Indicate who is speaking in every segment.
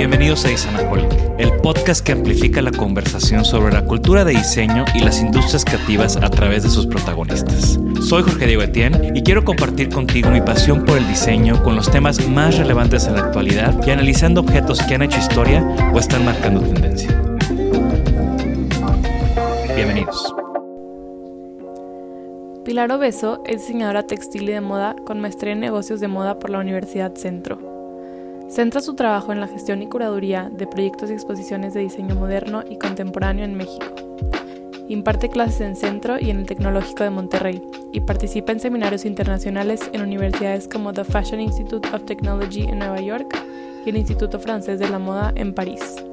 Speaker 1: Bienvenidos a Isanaholic, el podcast que amplifica la conversación sobre la cultura de diseño y las industrias creativas a través de sus protagonistas. Soy Jorge Diego Etienne y quiero compartir contigo mi pasión por el diseño con los temas más relevantes en la actualidad y analizando objetos que han hecho historia o están marcando tendencia. Bienvenidos.
Speaker 2: Pilar Obeso es diseñadora textil y de moda con maestría en negocios de moda por la Universidad Centro. Centra su trabajo en la gestión y curaduría de proyectos y exposiciones de diseño moderno y contemporáneo en México. Imparte clases en Centro y en el Tecnológico de Monterrey y participa en seminarios internacionales en universidades como The Fashion Institute of Technology en Nueva York y el Instituto Francés de la Moda en París.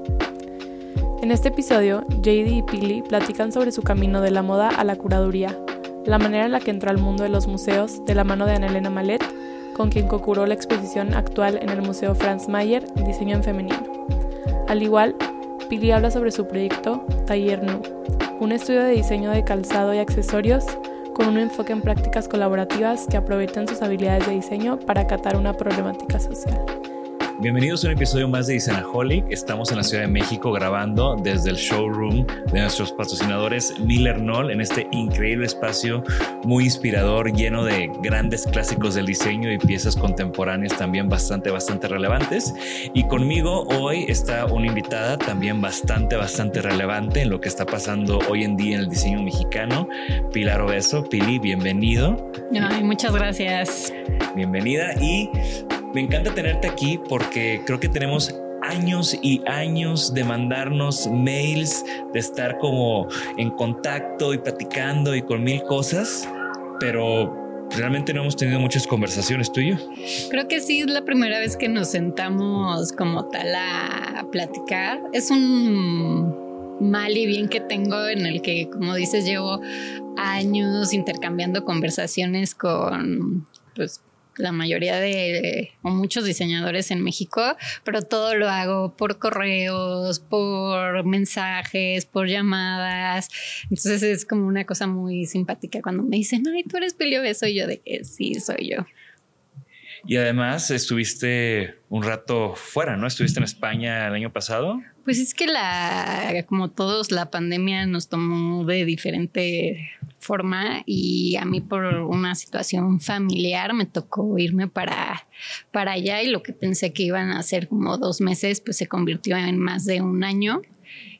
Speaker 2: En este episodio, JD y Pili platican sobre su camino de la moda a la curaduría, la manera en la que entró al mundo de los museos de la mano de Ana Elena Malet con quien cocuró la exposición actual en el Museo Franz Mayer, Diseño en Femenino. Al igual, Pili habla sobre su proyecto Taller Nu, un estudio de diseño de calzado y accesorios con un enfoque en prácticas colaborativas que aprovechan sus habilidades de diseño para acatar una problemática social.
Speaker 1: Bienvenidos a un episodio más de Isanaholic. Estamos en la Ciudad de México grabando desde el showroom de nuestros patrocinadores Miller Knoll en este increíble espacio muy inspirador, lleno de grandes clásicos del diseño y piezas contemporáneas también bastante, bastante relevantes. Y conmigo hoy está una invitada también bastante, bastante relevante en lo que está pasando hoy en día en el diseño mexicano, Pilar Obeso. Pili, bienvenido.
Speaker 3: Ay, muchas gracias.
Speaker 1: Bienvenida y me encanta tenerte aquí porque creo que tenemos años y años de mandarnos mails, de estar como en contacto y platicando y con mil cosas, pero realmente no hemos tenido muchas conversaciones tú y yo.
Speaker 3: Creo que sí es la primera vez que nos sentamos como tal a platicar. Es un mal y bien que tengo en el que, como dices, llevo años intercambiando conversaciones con pues la mayoría de o muchos diseñadores en México, pero todo lo hago por correos, por mensajes, por llamadas. Entonces es como una cosa muy simpática cuando me dicen, ay, tú eres Pilio Beso, y yo de que sí, soy yo.
Speaker 1: Y además estuviste un rato fuera, ¿no? Estuviste en España el año pasado.
Speaker 3: Pues es que la, como todos, la pandemia nos tomó de diferente y a mí por una situación familiar me tocó irme para, para allá y lo que pensé que iban a ser como dos meses, pues se convirtió en más de un año,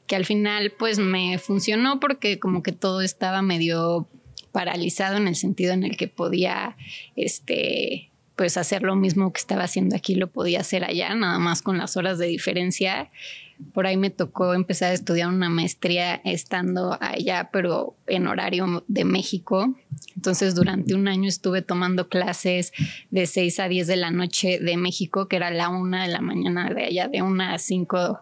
Speaker 3: que al final pues me funcionó porque como que todo estaba medio paralizado en el sentido en el que podía, este, pues hacer lo mismo que estaba haciendo aquí, lo podía hacer allá, nada más con las horas de diferencia. Por ahí me tocó empezar a estudiar una maestría estando allá, pero en horario de México. Entonces, durante un año estuve tomando clases de 6 a 10 de la noche de México, que era la una de la mañana de allá, de una a 5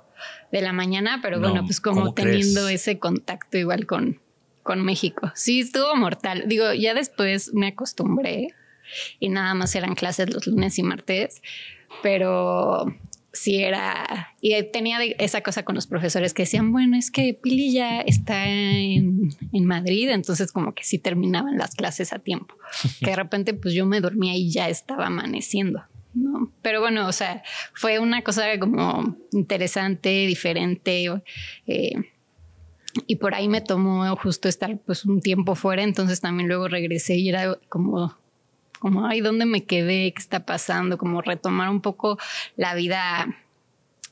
Speaker 3: de la mañana, pero bueno, pues como teniendo ese contacto igual con, con México. Sí, estuvo mortal. Digo, ya después me acostumbré y nada más eran clases los lunes y martes, pero sí era, y tenía esa cosa con los profesores que decían, bueno, es que Pili ya está en, en, Madrid, entonces como que sí terminaban las clases a tiempo, que de repente pues yo me dormía y ya estaba amaneciendo. ¿no? Pero bueno, o sea, fue una cosa como interesante, diferente. Eh, y por ahí me tomó justo estar pues un tiempo fuera, entonces también luego regresé y era como como, ay, ¿dónde me quedé? ¿Qué está pasando? Como retomar un poco la vida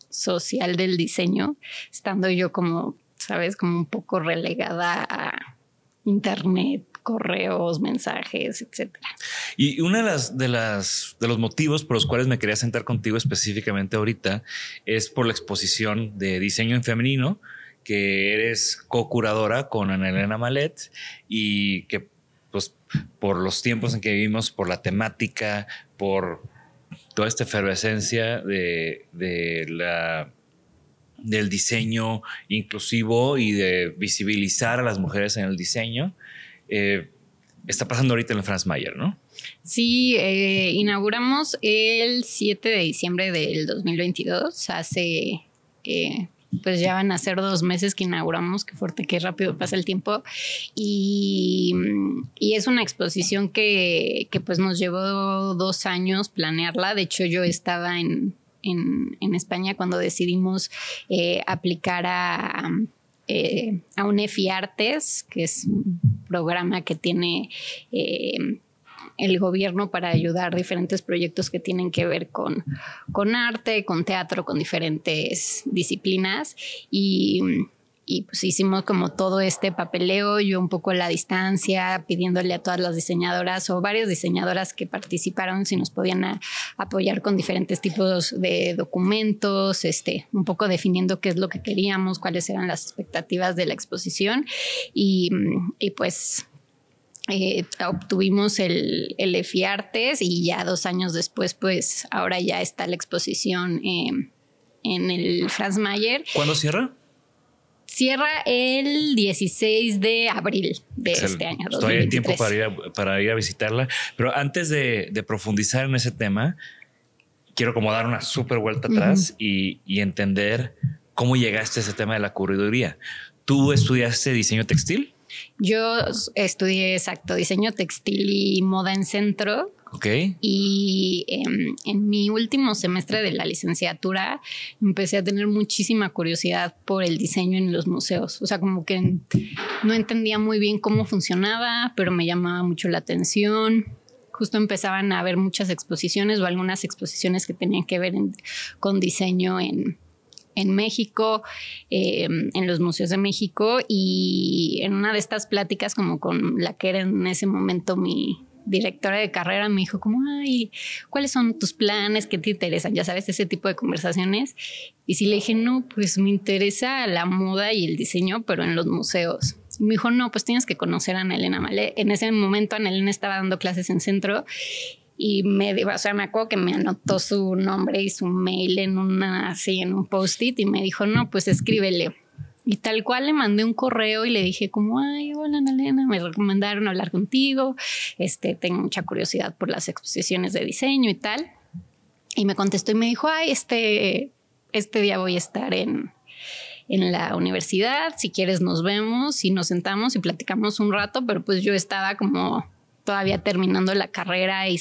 Speaker 3: social del diseño, estando yo como, sabes, como un poco relegada a internet, correos, mensajes, etcétera.
Speaker 1: Y una de las, de de los motivos por los cuales me quería sentar contigo específicamente ahorita es por la exposición de diseño en femenino que eres co-curadora con Ana Elena Malet y que por los tiempos en que vivimos, por la temática, por toda esta efervescencia de, la, del diseño inclusivo y de visibilizar a las mujeres en el diseño. Eh, está pasando ahorita en el Franz Mayer, ¿no?
Speaker 3: Sí, eh, inauguramos el 7 de diciembre del 2022, hace eh, pues ya van a ser dos meses que inauguramos, qué fuerte, qué rápido pasa el tiempo. Y, es una exposición que, pues nos llevó dos años planearla. De hecho, yo estaba en, España cuando decidimos eh, aplicar a, eh, a UNEFI Artes, que es un programa que tiene... Eh, el gobierno para ayudar diferentes proyectos que tienen que ver con, con arte, con teatro, con diferentes disciplinas. Y y pues hicimos como todo este papeleo, yo un poco a la distancia, pidiéndole a todas las diseñadoras o varias diseñadoras que participaron si nos podían apoyar con diferentes tipos de documentos, este, un poco definiendo qué es lo que queríamos, cuáles eran las expectativas de la exposición. Y, y pues eh, obtuvimos el, el EFI Artes y ya dos años después, pues ahora ya está la exposición em, en el Franz Mayer.
Speaker 1: ¿Cuándo cierra?
Speaker 3: Cierra el 16 de abril de este año.
Speaker 1: Todavía hay tiempo para ir, a, para ir a visitarla. Pero antes de, profundizar en ese tema, quiero como dar una súper vuelta atrás y, y entender cómo llegaste a ese tema de la correduría. ¿Tú estudiaste diseño textil?
Speaker 3: Yo estudié exacto diseño textil y moda en centro.
Speaker 1: Ok.
Speaker 3: Y em, en mi último semestre de la licenciatura empecé a tener muchísima curiosidad por el diseño en los museos. O sea, como que no entendía muy bien cómo funcionaba, pero me llamaba mucho la atención justo empezaban a haber muchas exposiciones o algunas exposiciones que tenían que ver con diseño en, en México, eh, en los museos de México y en una de estas pláticas como con la que era en ese momento mi directora de carrera me dijo como, ay, ¿cuáles son tus planes? ¿Qué te interesan? Ya sabes, ese tipo de conversaciones. Y si le dije, no, pues me interesa la moda y el diseño, pero en los museos. me dijo, no, pues tienes que conocer a Ana Elena Malé. En ese momento Ana Elena estaba dando clases en centro y me o sea, me acuerdo que me anotó su nombre y su mail en una así en un post-it y me dijo, "No, pues escríbele." Y tal cual le mandé un correo y le dije como, "Ay, hola Ana me recomendaron hablar contigo. Este, tengo mucha curiosidad por las exposiciones de diseño y tal." Y me contestó y me dijo, "Ay, este este día voy a estar en en la universidad, si quieres nos vemos y nos sentamos y platicamos un rato, pero pues yo estaba como todavía terminando la carrera y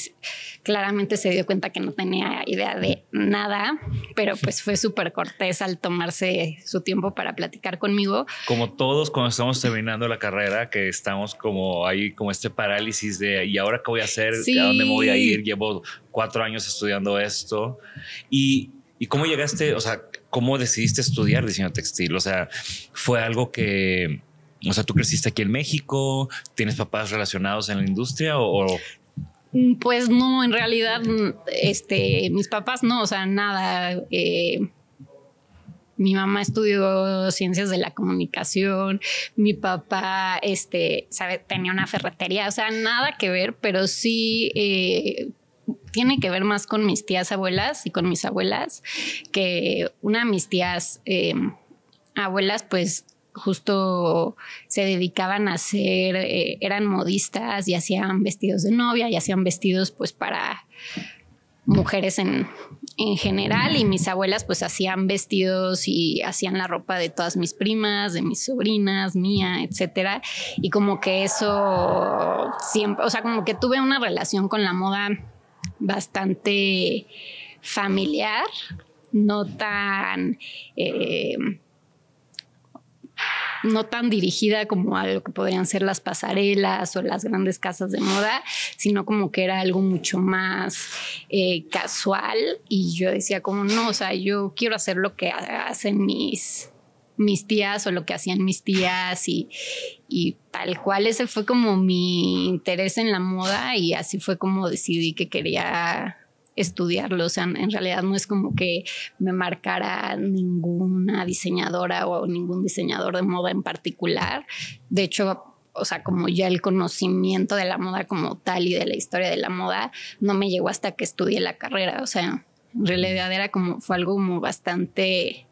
Speaker 3: claramente se dio cuenta que no tenía idea de nada, pero pues fue súper cortés al tomarse su tiempo para platicar conmigo.
Speaker 1: Como todos cuando estamos terminando la carrera, que estamos como ahí, como este parálisis de, ¿y ahora qué voy a hacer? ¿A dónde me voy a ir? Llevo cuatro años estudiando esto. Y, ¿Y cómo llegaste, o sea, cómo decidiste estudiar diseño textil? O sea, fue algo que o sea, ¿tú creciste aquí en México? ¿Tienes papás relacionados en la industria o,
Speaker 3: mm, Pues no, en realidad, este, mis papás no, o sea, nada. Eh, mi mamá estudió ciencias de la comunicación, mi papá, este, sabe, tenía una ferretería, o sea, nada que ver, pero sí, eh, tiene que ver más con mis tías abuelas y con mis abuelas, que una de mis tías em, abuelas, pues justo se dedicaban a hacer, eh, eran modistas y hacían vestidos de novia y hacían vestidos pues para mujeres en, en general y mis abuelas pues hacían vestidos y hacían la ropa de todas mis primas, de mis sobrinas, mía, etcétera. Y como que eso siempre, o sea, como que tuve una relación con la moda bastante familiar, no tan... Eh, no tan dirigida como a lo que podrían ser las pasarelas o las grandes casas de moda, sino como que era algo mucho más eh, casual. Y yo decía como no, o sea, yo quiero hacer lo que hacen mis mis tías o lo que hacían mis tías y, y, tal cual. Ese fue como mi interés en la moda y así fue como decidí que quería estudiarlo. O sea, en realidad no es como que me marcara ninguna diseñadora o ningún diseñador de moda en particular. De hecho, o sea, como ya el conocimiento de la moda como tal y de la historia de la moda no me llegó hasta que estudié la carrera. O sea, en realidad era como, fue algo como bastante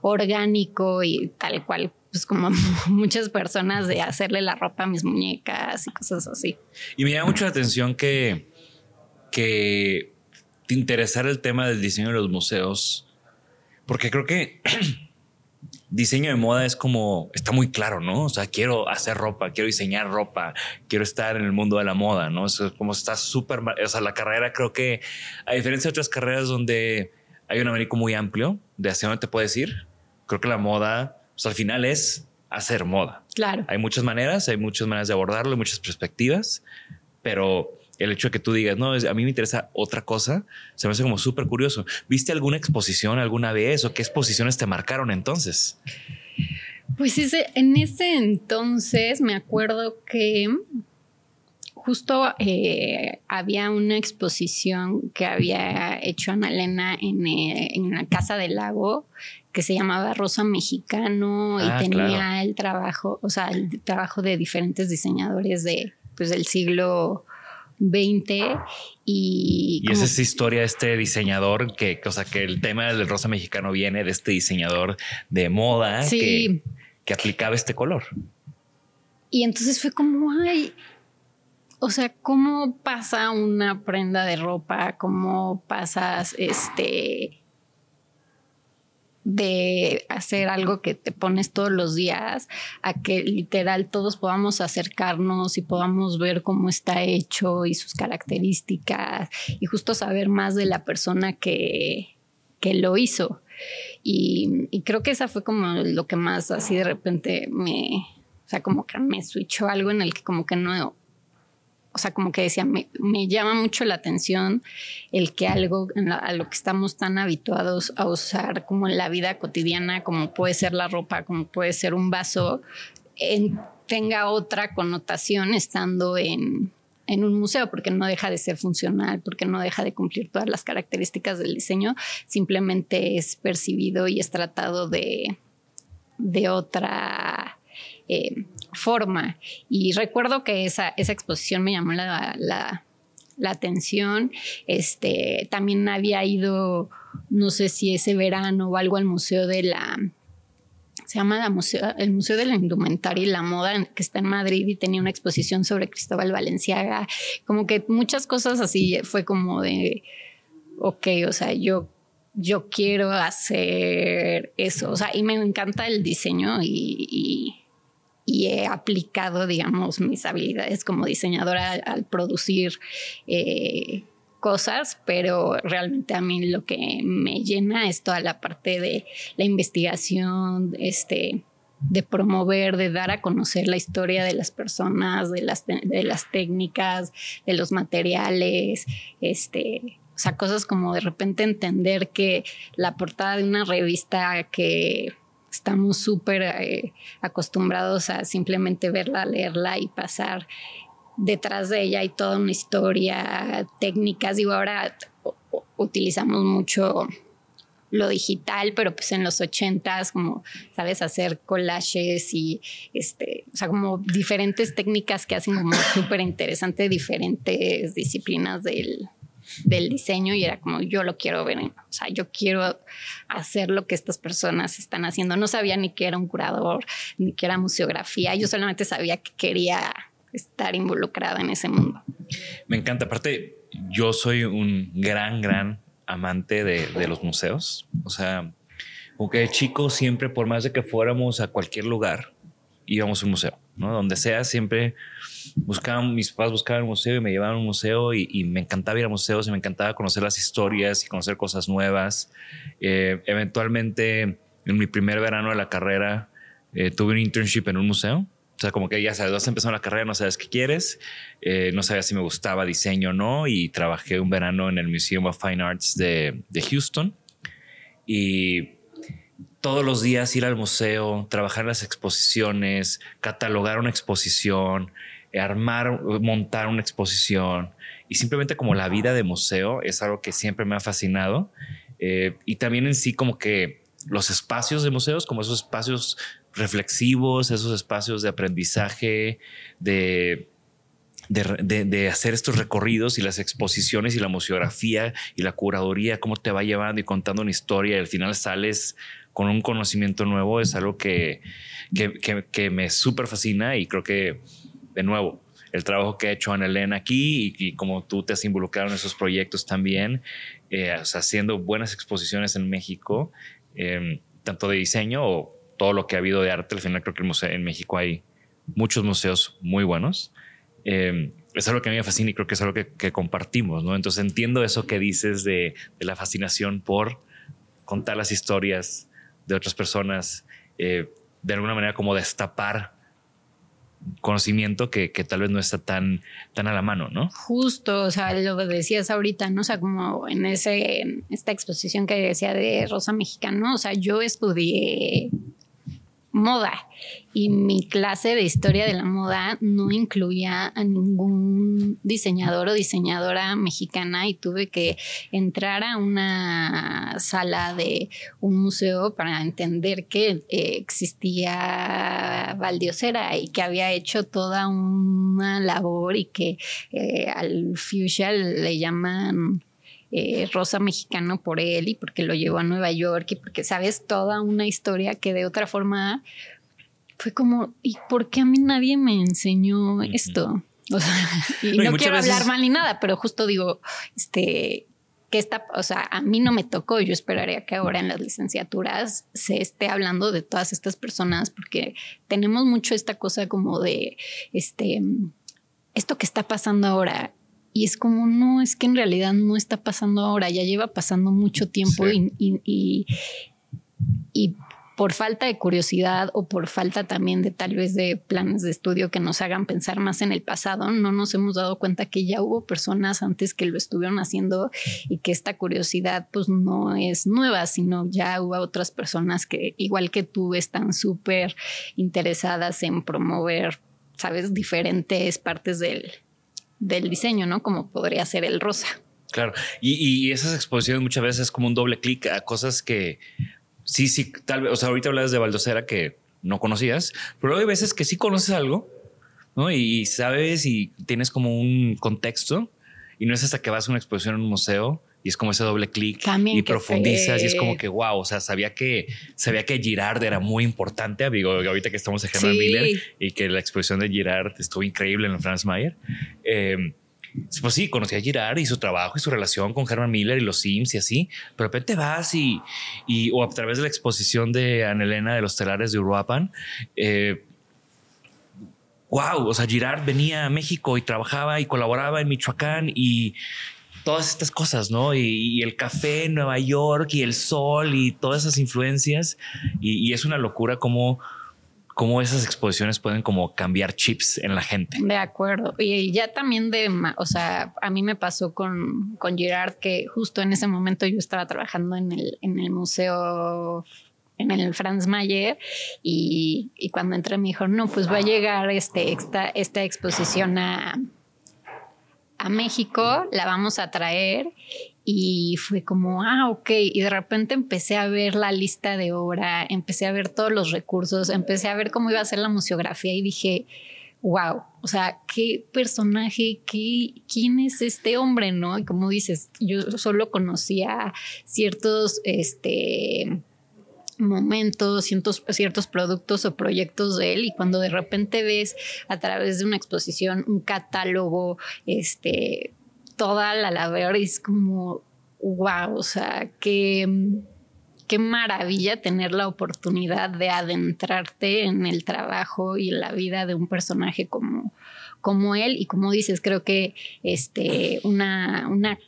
Speaker 3: orgánico y tal cual, pues como muchas personas de hacerle la ropa a mis muñecas y cosas así.
Speaker 1: Y me llama mucho la atención que, que interesar el tema del diseño de los museos, porque creo que diseño de moda es como, está muy claro, ¿no? O sea, quiero hacer ropa, quiero diseñar ropa, quiero estar en el mundo de la moda, ¿no? Es como está súper, o sea, la carrera creo que, a diferencia de otras carreras donde hay un abanico muy amplio de hacia dónde te puedes ir, creo que la moda, pues al final es hacer moda.
Speaker 3: Claro.
Speaker 1: Hay muchas maneras, hay muchas maneras de abordarlo, muchas perspectivas, pero el hecho de que tú digas, no, a mí me interesa otra cosa, se me hace como súper curioso. ¿Viste alguna exposición alguna vez o qué exposiciones te marcaron entonces?
Speaker 3: Pues ese, en ese entonces me acuerdo que justo eh, había una exposición que había hecho Ana Elena en, eh, en, la Casa del Lago que se llamaba Rosa Mexicano y ah, tenía el trabajo, o sea, el trabajo de diferentes diseñadores de, pues, del siglo 20 y...
Speaker 1: Y esa es historia de este diseñador que, o sea, que el tema del rosa mexicano viene de este diseñador de moda que, que aplicaba este color.
Speaker 3: Y entonces fue como, ay, o sea, ¿cómo pasa una prenda de ropa? ¿Cómo pasas este de hacer algo que te pones todos los días a que literal todos podamos acercarnos y podamos ver cómo está hecho y sus características y justo saber más de la persona que, que lo hizo. Y, y, creo que esa fue como lo que más así de repente me, o sea, como que me switchó algo en el que como que no, o sea, como que decía, me, llama mucho la atención el que algo a lo que estamos tan habituados a usar como en la vida cotidiana, como puede ser la ropa, como puede ser un vaso, tenga otra connotación estando en, en un museo, porque no deja de ser funcional, porque no deja de cumplir todas las características del diseño, simplemente es percibido y es tratado de, de otra eh, forma. Y recuerdo que esa, esa exposición me llamó la, la, atención. Este, también había ido, no sé si ese verano o algo al Museo de la... Se llama museo, el Museo de la Indumentaria y la Moda, que está en Madrid y tenía una exposición sobre Cristóbal Valenciaga. Como que muchas cosas así fue como de, ok, o sea, yo yo quiero hacer eso. O sea, y me encanta el diseño y he aplicado, digamos, mis habilidades como diseñadora al producir eh, cosas, pero realmente a mí lo que me llena es toda la parte de la investigación, este, de promover, de dar a conocer la historia de las personas, de las, de las técnicas, de los materiales, este, o sea, cosas como de repente entender que la portada de una revista que estamos súper eh, acostumbrados a simplemente verla, leerla y pasar detrás de ella y toda una historia, técnicas. Digo, ahora utilizamos mucho lo digital, pero pues en los ochentas, como, sabes, hacer collages y, este, o sea, como diferentes técnicas que hacen como súper interesante diferentes disciplinas del, del diseño y era como yo lo quiero ver, o sea, yo quiero hacer lo que estas personas están haciendo. No sabía ni que era un curador, ni que era museografía, yo solamente sabía que quería estar involucrada en ese mundo.
Speaker 1: Me encanta, aparte, yo soy un gran, gran amante de, de los museos, o sea, aunque de chico siempre, por más de que fuéramos a cualquier lugar, íbamos a un museo, ¿no? Donde sea, siempre buscaban, mis papás buscaban un museo y me llevaban a un museo y, me encantaba ir a museos y me encantaba conocer las historias y conocer cosas nuevas. Eh, eventualmente, en mi primer verano de la carrera, eh, tuve un internship en un museo. O sea, como que ya sabes, vas empezando la carrera, no sabes qué quieres, eh, no sabía si me gustaba diseño o no, y trabajé un verano en el Museum of Fine Arts de, de Houston. Y todos los días ir al museo, trabajar las exposiciones, catalogar una exposición, armar, montar una exposición y simplemente como la vida de museo es algo que siempre me ha fascinado eh, y también en sí como que los espacios de museos, como esos espacios reflexivos, esos espacios de aprendizaje, de de, hacer estos recorridos y las exposiciones y la museografía y la curaduría, cómo te va llevando y contando una historia y al final sales con un conocimiento nuevo, es algo que, que, me súper fascina y creo que, de nuevo, el trabajo que ha hecho Ana Elena aquí y, como tú te has involucrado en esos proyectos también, eh, haciendo buenas exposiciones en México, em, tanto de diseño o todo lo que ha habido de arte. Al final creo que en México hay muchos museos muy buenos. Em, es algo que a mí me fascina y creo que es algo que, compartimos, ¿no? Entonces entiendo eso que dices de, la fascinación por contar las historias de otras personas, eh, de alguna manera como destapar conocimiento que, tal vez no está tan, tan a la mano, ¿no?
Speaker 3: Justo, o sea, lo que decías ahorita, ¿no? O sea, como en ese, esta exposición que decía de Rosa Mexicano, o sea, yo estudié moda. Y mi clase de historia de la moda no incluía a ningún diseñador o diseñadora mexicana y tuve que entrar a una sala de un museo para entender que eh, existía Valdiosera y que había hecho toda una labor y que eh, al fuchsia le llaman eh, rosa mexicano por él y porque lo llevó a Nueva York y porque sabes toda una historia que de otra forma fue como, ¿y por qué a mí nadie me enseñó esto? O sea, y no, quiero hablar mal ni nada, pero justo digo, este, que está, o sea, a mí no me tocó, yo esperaría que ahora en las licenciaturas se esté hablando de todas estas personas porque tenemos mucho esta cosa como de, este, esto que está pasando ahora y es como, no, es que en realidad no está pasando ahora, ya lleva pasando mucho tiempo y, y, por falta de curiosidad o por falta también de tal vez de planes de estudio que nos hagan pensar más en el pasado, no nos hemos dado cuenta que ya hubo personas antes que lo estuvieron haciendo y que esta curiosidad pues no es nueva, sino ya hubo otras personas que igual que tú están súper interesadas en promover, sabes, diferentes partes del, del diseño, ¿no? Como podría ser el rosa.
Speaker 1: Claro, y, esas exposiciones muchas veces es como un doble clic a cosas que sí, sí, tal vez, o sea, ahorita hablas de Baldocera que no conocías, pero hay veces que sí conoces algo, ¿no? Y sabes y tienes como un contexto y no es hasta que vas a una exposición en un museo y es como ese doble clic y profundizas y es como que wow, o sea, sabía que sabía que Girard era muy importante, digo, ahorita que estamos en Herman Miller y que la exposición de Girard estuvo increíble en Franz Mayer. Eh, pues sí, conocí a Girard y su trabajo y su relación con Herman Miller y los Sims y así, pero de repente vas y, y o a través de la exposición de Ana Elena de los telares de Uruapan, eh, wow, o sea, Girard venía a México y trabajaba y colaboraba en Michoacán y, todas estas cosas, ¿no? Y, el café en Nueva York y el sol y todas esas influencias. Y, es una locura cómo, cómo esas exposiciones pueden como cambiar chips en la gente.
Speaker 3: De acuerdo. Y ya también de, o sea, a mí me pasó con, con Girard que justo en ese momento yo estaba trabajando en el, en el museo en el Franz Mayer y, y, cuando entré me dijo, no, pues va a llegar este, esta, esta exposición a, a México, la vamos a traer. Y fue como, ah, ok, y de repente empecé a ver la lista de obra, empecé a ver todos los recursos, empecé a ver cómo iba a ser la museografía y dije, wow, o sea, qué personaje, qué, quién es este hombre, ¿no? Y como dices, yo solo conocía ciertos, este momentos, ciertos, ciertos productos o proyectos de él y cuando de repente ves a través de una exposición un catálogo, este, toda la labor es como, wow, o sea, qué, qué maravilla tener la oportunidad de adentrarte en el trabajo y la vida de un personaje como, como él. Y como dices, creo que este, una, una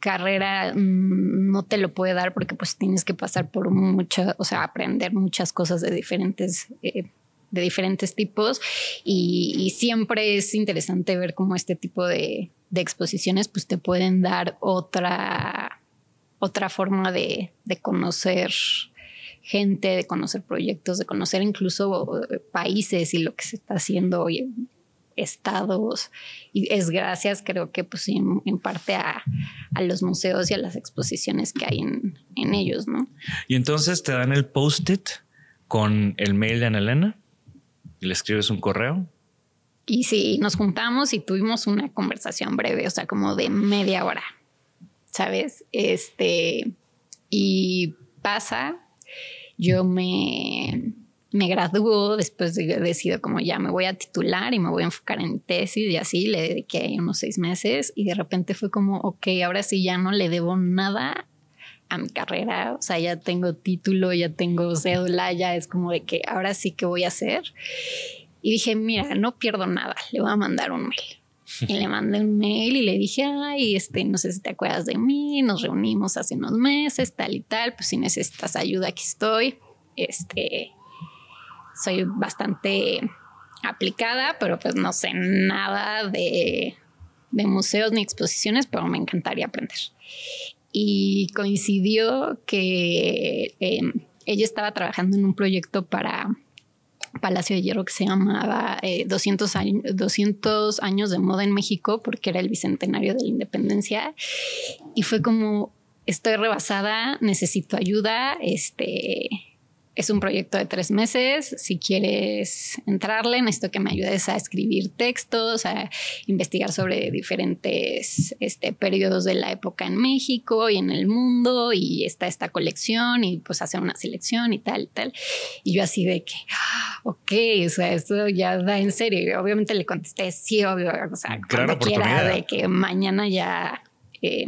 Speaker 3: carrera mm, no te lo puede dar porque pues tienes que pasar por muchas, o sea, aprender muchas cosas de diferentes, eh, de diferentes tipos. Y, siempre es interesante ver cómo este tipo de, exposiciones pues te pueden dar otra, otra forma de, de conocer gente, de conocer proyectos, de conocer incluso eh, países y lo que se está haciendo hoy estados y es gracias creo que pues en, parte a, los museos y a las exposiciones que hay en, en ellos, ¿no?
Speaker 1: Y entonces te dan el post-it con el mail de Ana Elena y le escribes un correo.
Speaker 3: Y sí, nos juntamos y tuvimos una conversación breve, o sea, como de media hora, ¿sabes? Este, y pasa, yo me me graduó, después decido como ya me voy a titular y me voy a enfocar en tesis y así le dediqué unos seis meses y de repente fue como, ok, ahora sí ya no le debo nada a mi carrera, o sea, ya tengo título, ya tengo cédula, ya es como de que ahora sí que voy a hacer. Y dije, mira, no pierdo nada, le voy a mandar un mail. Y le mandé un mail y le dije, ay, este, no sé si te acuerdas de mí, nos reunimos hace unos meses, tal y tal, pues si necesitas ayuda, aquí estoy. Este, soy bastante aplicada, pero pues no sé nada de, museos ni exposiciones, pero me encantaría aprender. Y coincidió que em, ella estaba trabajando en un proyecto para Palacio de Hierro que se llamaba 200, eh, años, 200 años de moda en México, porque era el bicentenario de la independencia. Y fue como, estoy rebasada, necesito ayuda, este es un proyecto de tres meses. Si quieres entrarle, necesito que me ayudes a escribir textos, a investigar sobre diferentes este, periodos de la época en México y en el mundo. Y está esta colección y pues hacer una selección y tal y tal. Y yo así de que, ah, ok, o sea, esto ya da en serio. obviamente le contesté, sí, obvio, o sea, cuando quiera, de que mañana ya... Eh,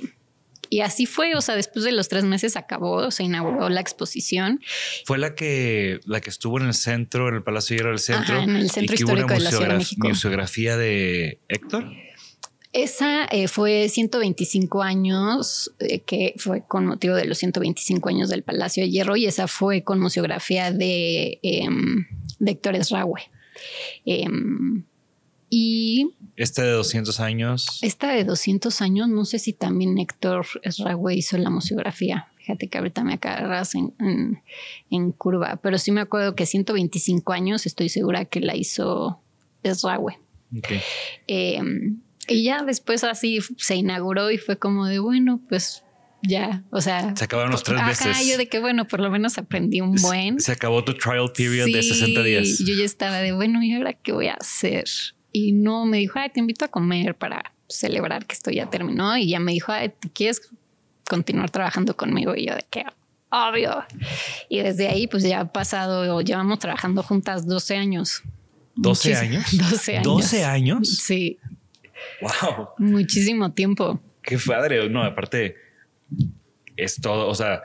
Speaker 3: y así fue, o sea, después de los tres meses acabó, se inauguró la exposición.
Speaker 1: Fue la que, la que estuvo en el centro, en el Palacio Hierro del Centro.
Speaker 3: en el Centro Histórico de la Ciudad de México.
Speaker 1: Museografía de Héctor.
Speaker 3: Esa eh, fue 125 años, eh, que fue con motivo de los 125 años del Palacio de Hierro, y esa fue con museografía de, em, de Héctor Esraue. Em, y...
Speaker 1: Esta de 200 años.
Speaker 3: Esta de 200 años, no sé si también Héctor Esrague hizo la museografía. Fíjate que ahorita me agarras en, en, curva, pero sí me acuerdo que 125 años estoy segura que la hizo Esrague. Em, y ya después así se inauguró y fue como de, bueno, pues ya, o sea.
Speaker 1: Se acabaron los tres meses.
Speaker 3: yo de que bueno, por lo menos aprendí un buen.
Speaker 1: Se acabó tu trial period de 60 días.
Speaker 3: Yo ya estaba de bueno, ¿y ahora qué voy a hacer? Y no me dijo, ay, te invito a comer para celebrar que esto ya terminó. Y ya me dijo, ay, ¿te quieres continuar trabajando conmigo? Y yo de que obvio. Y desde ahí, pues ya ha pasado, llevamos trabajando juntas 12 años.
Speaker 1: ¿12 años?
Speaker 3: 12 años.
Speaker 1: ¿12 años?
Speaker 3: Sí.
Speaker 1: Wow.
Speaker 3: Muchísimo tiempo.
Speaker 1: Qué padre. No, aparte, es todo, o sea,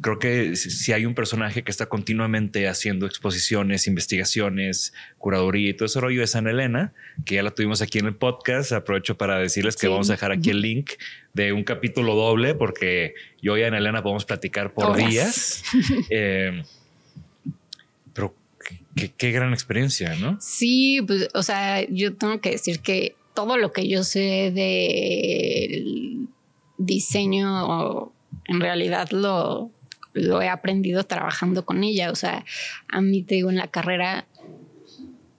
Speaker 1: creo que si hay un personaje que está continuamente haciendo exposiciones, investigaciones, curaduría y todo ese rollo es Ana Elena, que ya la tuvimos aquí en el podcast. Aprovecho para decirles que vamos a dejar aquí el link de un capítulo doble porque yo y Ana Elena podemos platicar por días. Eh, pero qué, qué, gran experiencia, ¿no?
Speaker 3: Sí, pues, o sea, yo tengo que decir que todo lo que yo sé de diseño en realidad lo lo he aprendido trabajando con ella. O sea, a mí te digo en la carrera,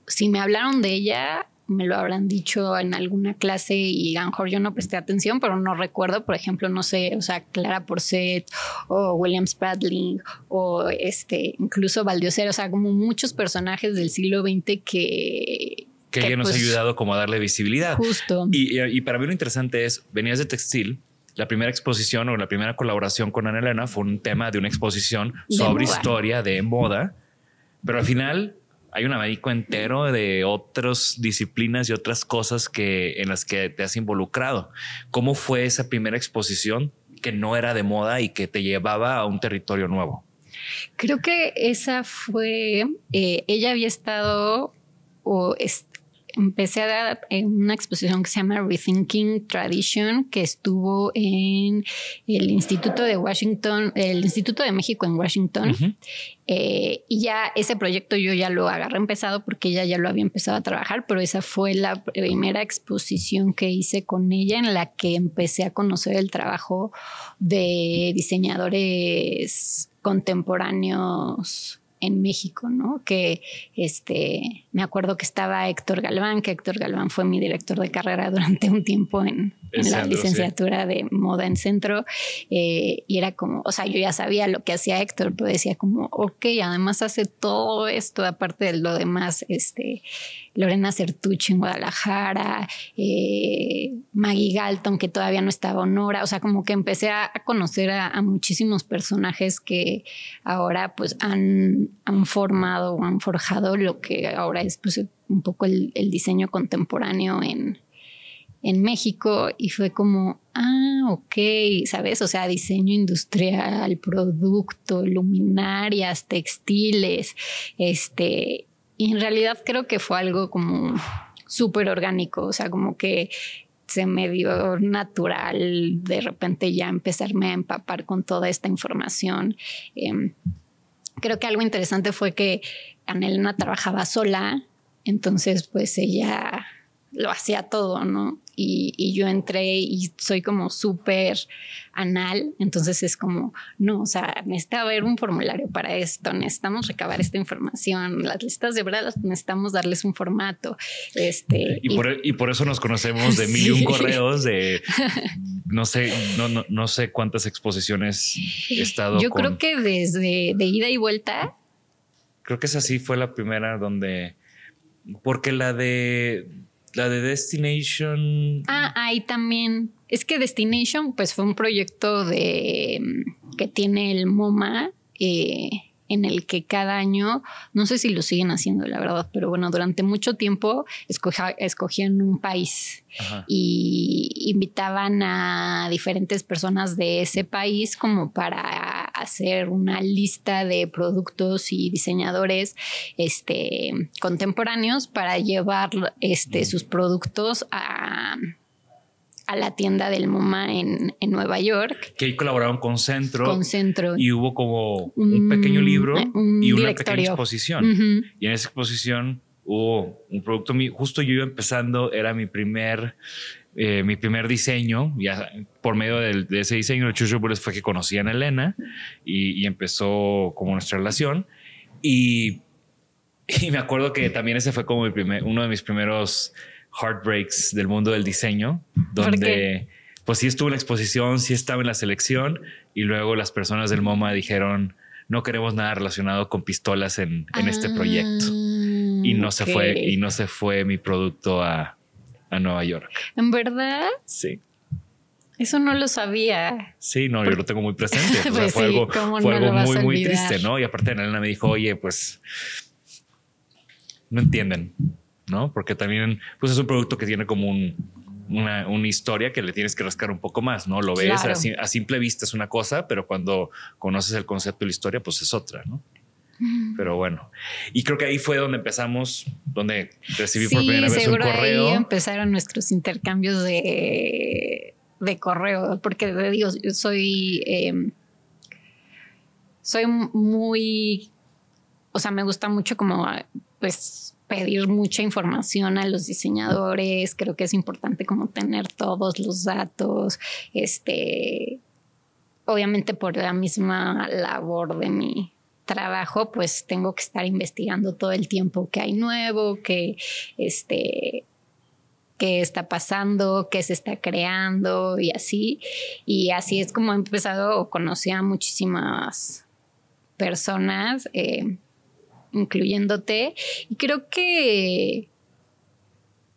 Speaker 3: si me hablaron de ella, me lo habrán dicho en alguna clase y a lo mejor yo no presté atención, pero no recuerdo, por ejemplo, no sé, o sea, Clara Porcet o William Spradling o este, incluso Valdiosero, o sea, como muchos personajes del siglo XX que,
Speaker 1: que, ella nos ha
Speaker 3: pues,
Speaker 1: ayudado como a darle visibilidad.
Speaker 3: Justo.
Speaker 1: Y, y para mí lo interesante es, venías de textil, la primera exposición o la primera colaboración con Ana Elena fue un tema de una exposición
Speaker 3: De
Speaker 1: sobre
Speaker 3: moda.
Speaker 1: historia de moda, pero al final hay un abanico entero de otras disciplinas y otras cosas que en las que te has involucrado. ¿Cómo fue esa primera exposición que no era de moda y que te llevaba a un territorio nuevo?
Speaker 3: Creo que esa fue, eh, ella había estado o es- empecé a dar en una exposición que se llama Rethinking Tradition, que estuvo en el Instituto de Washington, el Instituto de México en Washington. Eh, y ya ese proyecto yo ya lo agarré empezado porque ella ya lo había empezado a trabajar, pero esa fue la primera exposición que hice con ella en la que empecé a conocer el trabajo de diseñadores contemporáneos en México, ¿no? Que este, me acuerdo que estaba Héctor Galván, que Héctor Galván fue mi director de carrera durante un tiempo en, la
Speaker 1: sí.
Speaker 3: licenciatura de moda en centro. eh, y era como, o sea, yo ya sabía lo que hacía Héctor, pero decía como, ok, además hace todo esto, aparte de lo demás, este, Lorena Certucci en Guadalajara, eh, Maggie Galton, que todavía no estaba Honora, o sea, como que empecé a, conocer a, a muchísimos personajes que ahora pues han, han formado o han forjado lo que ahora es pues un poco el, el diseño contemporáneo en, en México y fue como, ah, ok, ¿sabes? O sea, diseño industrial, producto, luminarias, textiles, este, y en realidad creo que fue algo como súper orgánico, o sea, como que se me dio natural de repente ya empezarme a empapar con toda esta información. Em, creo que algo interesante fue que Anelena trabajaba sola, entonces pues ella lo hacía todo, ¿no? Y, y yo entré y soy como súper anal, entonces es como, no, o sea, necesita haber un formulario para esto, necesitamos recabar esta información, las listas de verdad necesitamos darles un formato. Este,
Speaker 1: Y, por, y por eso nos conocemos de mil y un correos, de no sé, no, no, no sé cuántas exposiciones he estado
Speaker 3: yo
Speaker 1: con-
Speaker 3: creo que desde de ida y vuelta,
Speaker 1: Creo que esa sí fue la primera donde. Porque la de. La de Destination.
Speaker 3: Ah, ahí también. Es que Destination, pues fue un proyecto de mm, que tiene el MoMA, eh, en el que cada año, no sé si lo siguen haciendo, la verdad, pero bueno, durante mucho tiempo escoja- escogían un país
Speaker 1: Ajá.
Speaker 3: y invitaban a diferentes personas de ese país como para hacer una lista de productos y diseñadores este, contemporáneos para llevar este, sus productos a, a la tienda del MoMA en, en Nueva York
Speaker 1: Que ahí colaboraron con Centro.
Speaker 3: con centro.
Speaker 1: Y hubo como un pequeño libro
Speaker 3: un
Speaker 1: y una
Speaker 3: directorio.
Speaker 1: pequeña exposición. Y en esa exposición hubo un producto. mi- Justo yo iba empezando, era mi primer. Eh, mi primer diseño, ya por medio de, ese diseño de Chucho Bullets fue que conocí a Elena y, y empezó como nuestra relación. Y, y me acuerdo que también ese fue como mi primer, uno de mis primeros heartbreaks del mundo del diseño,
Speaker 3: ¿Por
Speaker 1: donde pues sí estuvo en la exposición, sí estaba en la selección y luego las personas del MoMA dijeron no queremos nada relacionado con pistolas en, en este proyecto
Speaker 3: Ah,
Speaker 1: y no se fue y no se fue mi producto a, a Nueva York.
Speaker 3: En verdad,
Speaker 1: Sí.
Speaker 3: eso no lo sabía.
Speaker 1: Sí, no, yo lo tengo muy presente. O sea,
Speaker 3: Pues
Speaker 1: fue
Speaker 3: sí,
Speaker 1: algo,
Speaker 3: ¿cómo
Speaker 1: fue
Speaker 3: no
Speaker 1: algo muy, muy triste, ¿no? Y aparte, Elena me dijo, oye, pues no entienden, ¿no? Porque también, pues es un producto que tiene como un, una, una historia que le tienes que rascar un poco más, ¿no? Lo ves
Speaker 3: Claro.
Speaker 1: a, sim- a simple vista es una cosa, pero cuando conoces el concepto y la historia, pues es otra, ¿no? Pero bueno, y creo que ahí fue donde empezamos, donde recibí por primera vez un
Speaker 3: seguro
Speaker 1: correo.
Speaker 3: ahí empezaron nuestros intercambios de, de correo, porque digo, yo soy, eh, soy muy, o sea, me gusta mucho como, pues, pedir mucha información a los diseñadores. Creo que es importante como tener todos los datos, este, obviamente por la misma labor de mi trabajo, pues tengo que estar investigando todo el tiempo que hay nuevo, que este qué está pasando, qué se está creando y así. Y así es como he empezado, conocí a muchísimas personas, eh, incluyéndote. Y creo que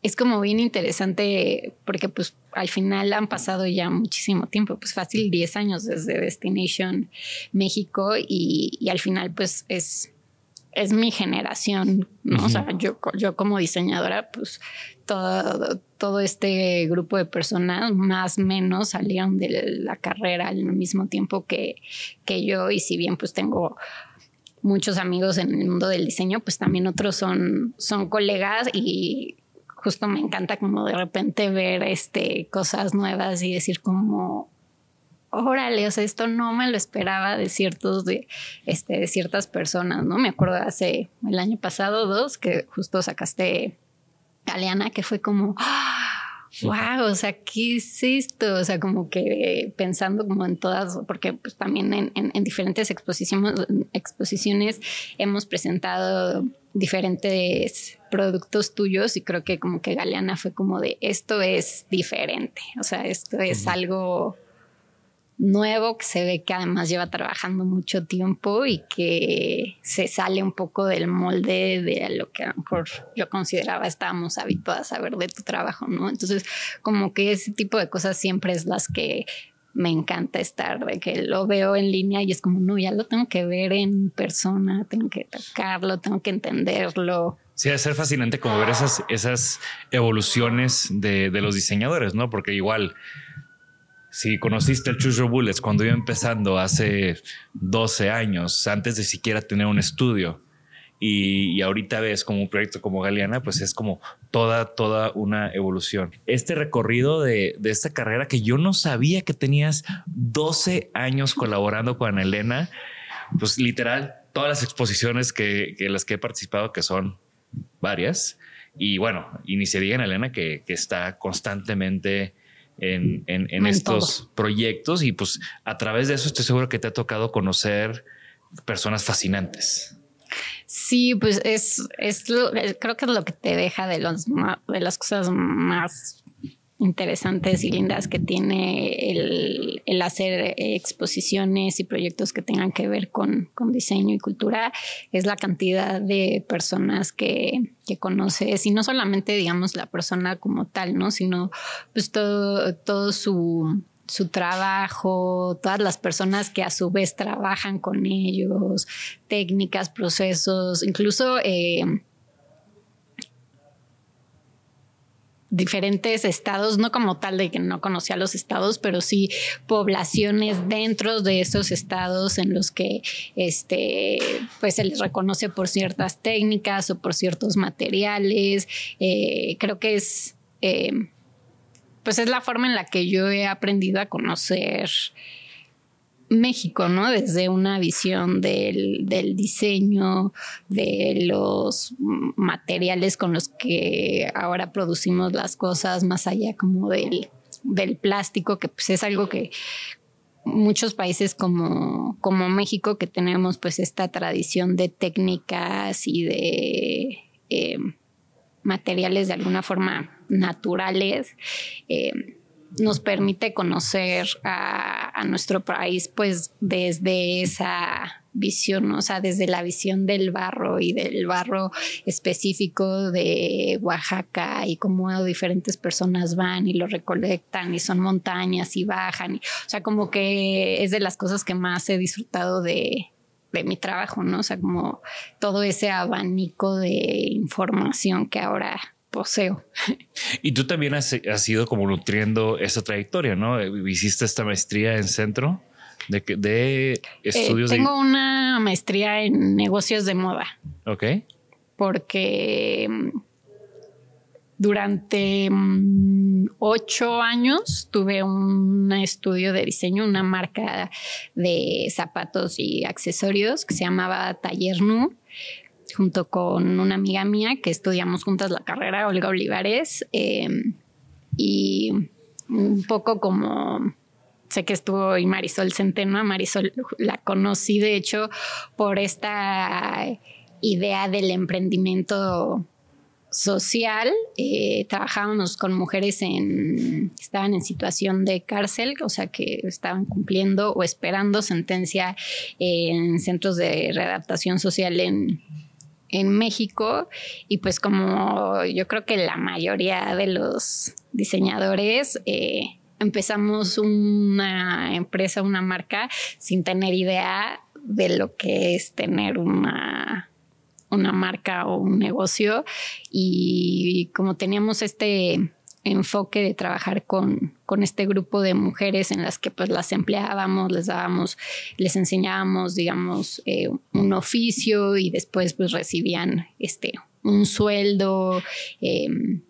Speaker 3: es como bien interesante porque pues al final han pasado ya muchísimo tiempo, pues fácil 10 años desde Destination México y, y al final pues es, es mi generación, ¿no? O sea, yo, yo como diseñadora pues todo, todo este grupo de personas más o menos salieron de la carrera al mismo tiempo que, que yo y si bien pues tengo muchos amigos en el mundo del diseño, pues también otros son, son colegas y justo me encanta como de repente ver este, cosas nuevas y decir como, órale, o sea, esto no me lo esperaba de ciertos, de, este, de ciertas personas, ¿no? Me acuerdo hace el año pasado, dos, que justo sacaste Galeana, que fue como, wow, o sea, ¿qué es esto? O sea, como que pensando como en todas, porque pues también en, en diferentes exposiciones, exposiciones hemos presentado diferentes productos tuyos y creo que como que Galeana fue como de esto es diferente, o sea, esto es algo nuevo que se ve que además lleva trabajando mucho tiempo y que se sale un poco del molde de lo que a lo mejor yo consideraba estábamos habituadas a ver de tu trabajo, ¿no? Entonces, como que ese tipo de cosas siempre es las que me encanta estar, de que lo veo en línea y es como, no, ya lo tengo que ver en persona, tengo que tocarlo, tengo que entenderlo.
Speaker 1: Sí, es ser fascinante como ver esas, esas evoluciones de, de los diseñadores, ¿no? Porque igual, si conociste el Choose cuando iba empezando hace 12 años, antes de siquiera tener un estudio, y, ahorita ves como un proyecto como Galeana, pues es como toda, toda una evolución. Este recorrido de, de esta carrera que yo no sabía que tenías 12 años colaborando con Elena, pues literal, todas las exposiciones que, que las que he participado, que son varias, y bueno, y ni se diga en Elena que, que está constantemente en, en, en estos proyectos y pues a través de eso estoy seguro que te ha tocado conocer personas fascinantes.
Speaker 3: Sí, pues es, es creo que es lo que te deja de, los, de las cosas más interesantes y lindas que tiene el, hacer exposiciones y proyectos que tengan que ver con, con, diseño y cultura es la cantidad de personas que, que, conoces y no solamente digamos la persona como tal, ¿no? Sino pues todo, todo su su trabajo, todas las personas que a su vez trabajan con ellos, técnicas, procesos, incluso eh, diferentes estados, no como tal de que no conocía los estados, pero sí poblaciones dentro de esos estados en los que este, pues se les reconoce por ciertas técnicas o por ciertos materiales. Eh, creo que es eh, pues es la forma en la que yo he aprendido a conocer México, ¿no? Desde una visión del, diseño, de los materiales con los que ahora producimos las cosas, más allá como del, del plástico, que pues es algo que muchos países como, como México, que tenemos pues esta tradición de técnicas y de eh, materiales de alguna forma naturales, eh, nos permite conocer a, nuestro país pues desde esa visión, o sea, desde la visión del barro y del barro específico de Oaxaca y cómo diferentes personas van y lo recolectan y son montañas y bajan. o sea, como que es de las cosas que más he disfrutado de, de mi trabajo, ¿no? O sea, como todo ese abanico de información que ahora poseo.
Speaker 1: Y tú también has, ido como nutriendo esa trayectoria, ¿no? Hiciste esta maestría en centro de, de estudios.
Speaker 3: Eh, tengo una maestría en negocios de moda.
Speaker 1: Ok.
Speaker 3: Porque mm, durante mm, ocho años tuve un estudio de diseño, una marca de zapatos y accesorios que se llamaba Taller Nu junto con una amiga mía que estudiamos juntas la carrera, Olga Olivares, em, y un poco como sé que estuvo y Marisol Centeno, Marisol la conocí de hecho por esta idea del emprendimiento social. Eh, trabajábamos con mujeres en estaban en situación de cárcel, o sea que estaban cumpliendo o esperando sentencia en centros de readaptación social en en México y pues como yo creo que la mayoría de los diseñadores eh, empezamos una empresa, una marca sin tener idea de lo que es tener una, una marca o un negocio. Y como teníamos este enfoque de trabajar con, con, este grupo de mujeres en las que pues las empleábamos, les dábamos, les enseñábamos, digamos, eh, un oficio y después pues recibían este, un sueldo. Em,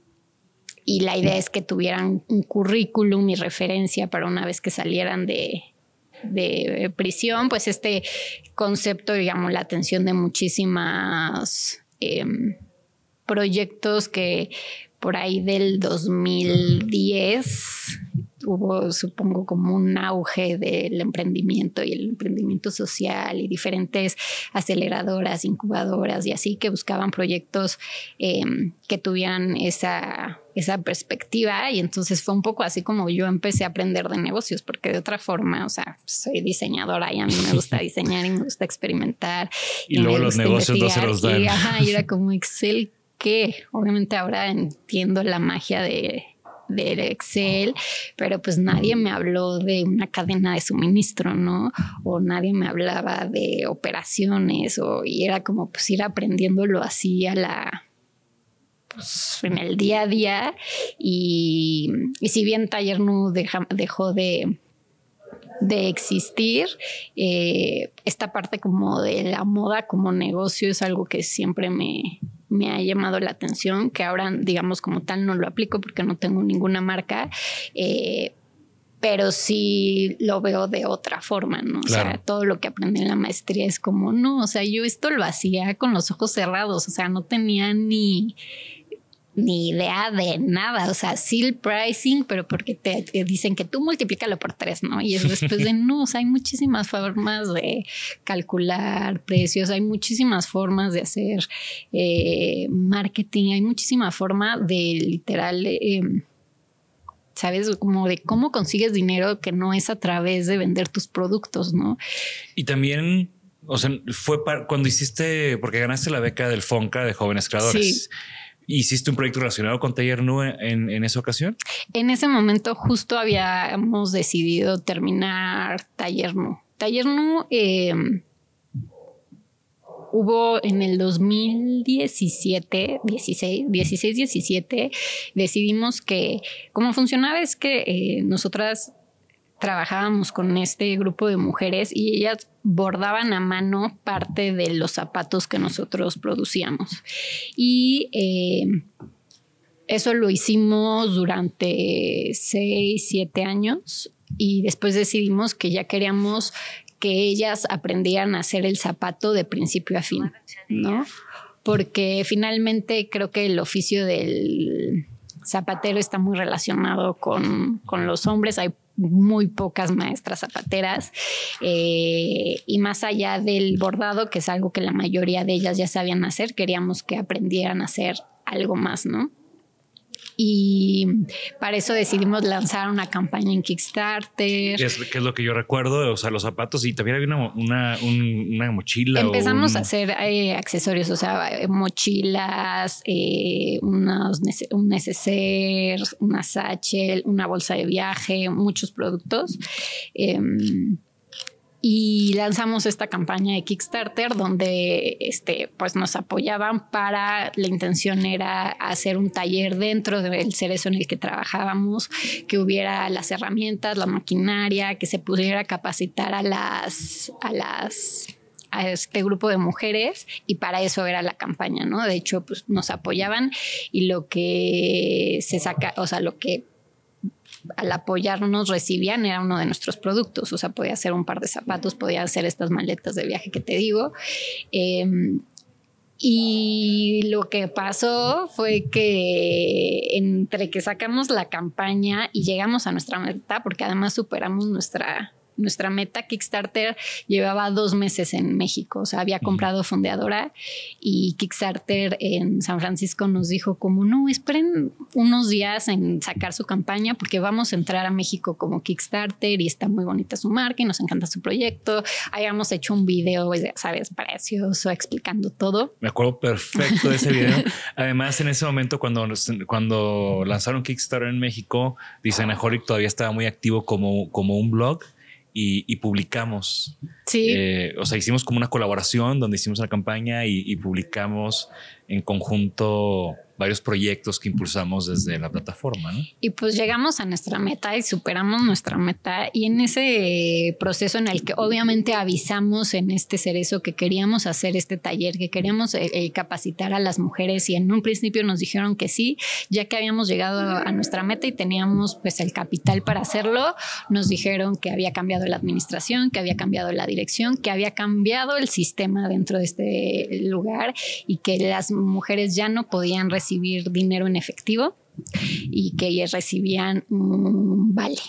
Speaker 3: y la idea es que tuvieran un currículum y referencia para una vez que salieran de, de prisión, pues este concepto llamó la atención de muchísimas em, proyectos que por ahí del 2010 hubo, supongo, como un auge del emprendimiento y el emprendimiento social y diferentes aceleradoras, incubadoras y así que buscaban proyectos em, que tuvieran esa, esa perspectiva y entonces fue un poco así como yo empecé a aprender de negocios porque de otra forma, o sea, soy diseñadora y a mí me gusta diseñar y me gusta experimentar.
Speaker 1: Y, luego los negocios no se los dan.
Speaker 3: Y, y era como Excel obviamente ahora entiendo la magia de del Excel, pero pues nadie me habló de una cadena de suministro, ¿no? O nadie me hablaba de operaciones, o y era como pues ir aprendiéndolo así a la pues, en el día a día. Y, si bien Taller Nu dejó de, de existir, eh, esta parte como de la moda como negocio es algo que siempre me, me ha llamado la atención, que ahora, digamos, como tal no lo aplico porque no tengo ninguna marca. Eh, pero sí lo veo de otra forma, ¿no? O sea, todo lo que aprendí en la maestría es como, no, o sea, yo esto lo hacía con los ojos cerrados, o sea, no tenía ni, ni idea de nada, o sea, sí pricing, pero porque te, dicen que tú multiplícalo por tres, ¿no? Y es después de, no, o sea, hay muchísimas formas de calcular precios, hay muchísimas formas de hacer eh, marketing, hay muchísima forma de literal... Em, ¿sabes? Como de cómo consigues dinero que no es a través de vender tus productos, ¿no?
Speaker 1: Y también o sea, fue cuando hiciste, porque ganaste la beca del FONCA de jóvenes creadores. Sí. ¿Hiciste un proyecto relacionado con Taller Nu en, en, esa ocasión?
Speaker 3: En ese momento justo habíamos decidido terminar Taller Nu. Taller Nu em, hubo en el 2017, 16, 16, 17, decidimos que como funcionaba es que eh, nosotras trabajábamos con este grupo de mujeres y ellas bordaban a mano parte de los zapatos que nosotros producíamos. Y eh, eso lo hicimos durante seis, siete años y después decidimos que ya queríamos que ellas aprendieran a hacer el zapato de principio a fin, ¿no? Porque finalmente creo que el oficio del zapatero está muy relacionado con, con los hombres. Hay muy pocas maestras zapateras eh, y más allá del bordado, que es algo que la mayoría de ellas ya sabían hacer, queríamos que aprendieran a hacer algo más, ¿no? Y para eso decidimos lanzar una campaña en Kickstarter.
Speaker 1: ¿Qué es, lo que yo recuerdo? O sea, los zapatos y también había una, una, mochila.
Speaker 3: Empezamos a hacer eh, accesorios, o sea, mochilas, eh, unos, un neceser, una satchel, una bolsa de viaje, muchos productos. Em, y lanzamos esta campaña de Kickstarter donde este, pues nos apoyaban para, la intención era hacer un taller dentro del cerezo en el que trabajábamos, que hubiera las herramientas, la maquinaria, que se pudiera capacitar a las, a las a este grupo de mujeres y para eso era la campaña, ¿no? De hecho, pues nos apoyaban y lo que se saca, o sea, lo que al apoyarnos recibían era uno de nuestros productos, o sea, podía ser un par de zapatos, podía ser estas maletas de viaje que te digo. Em, y lo que pasó fue que entre que sacamos la campaña y llegamos a nuestra meta, porque además superamos nuestra nuestra meta Kickstarter llevaba dos meses en México, o sea, había comprado fondeadora y Kickstarter en San Francisco nos dijo como, no, esperen unos días en sacar su campaña porque vamos a entrar a México como Kickstarter y está muy bonita su marca y nos encanta su proyecto. Habíamos hecho un video, sabes, precioso, explicando todo.
Speaker 1: Me acuerdo perfecto de ese video. Además, en ese momento cuando, cuando lanzaron Kickstarter en México, Designaholic todavía estaba muy activo como, como un blog y, publicamos.
Speaker 3: Sí.
Speaker 1: Eh, o sea, hicimos como una colaboración donde hicimos una campaña y, y publicamos en conjunto varios proyectos que impulsamos desde la plataforma. ¿no?
Speaker 3: Y pues llegamos a nuestra meta y superamos nuestra meta. Y en ese proceso en el que obviamente avisamos en este cerezo que queríamos hacer este taller, que queríamos eh, eh, capacitar a las mujeres y en un principio nos dijeron que sí, ya que habíamos llegado a nuestra meta y teníamos pues el capital para hacerlo, nos dijeron que había cambiado la administración, que había cambiado la dirección, que había cambiado el sistema dentro de este lugar y que las mujeres ya no podían recibir dinero en efectivo y que ellas recibían un vale,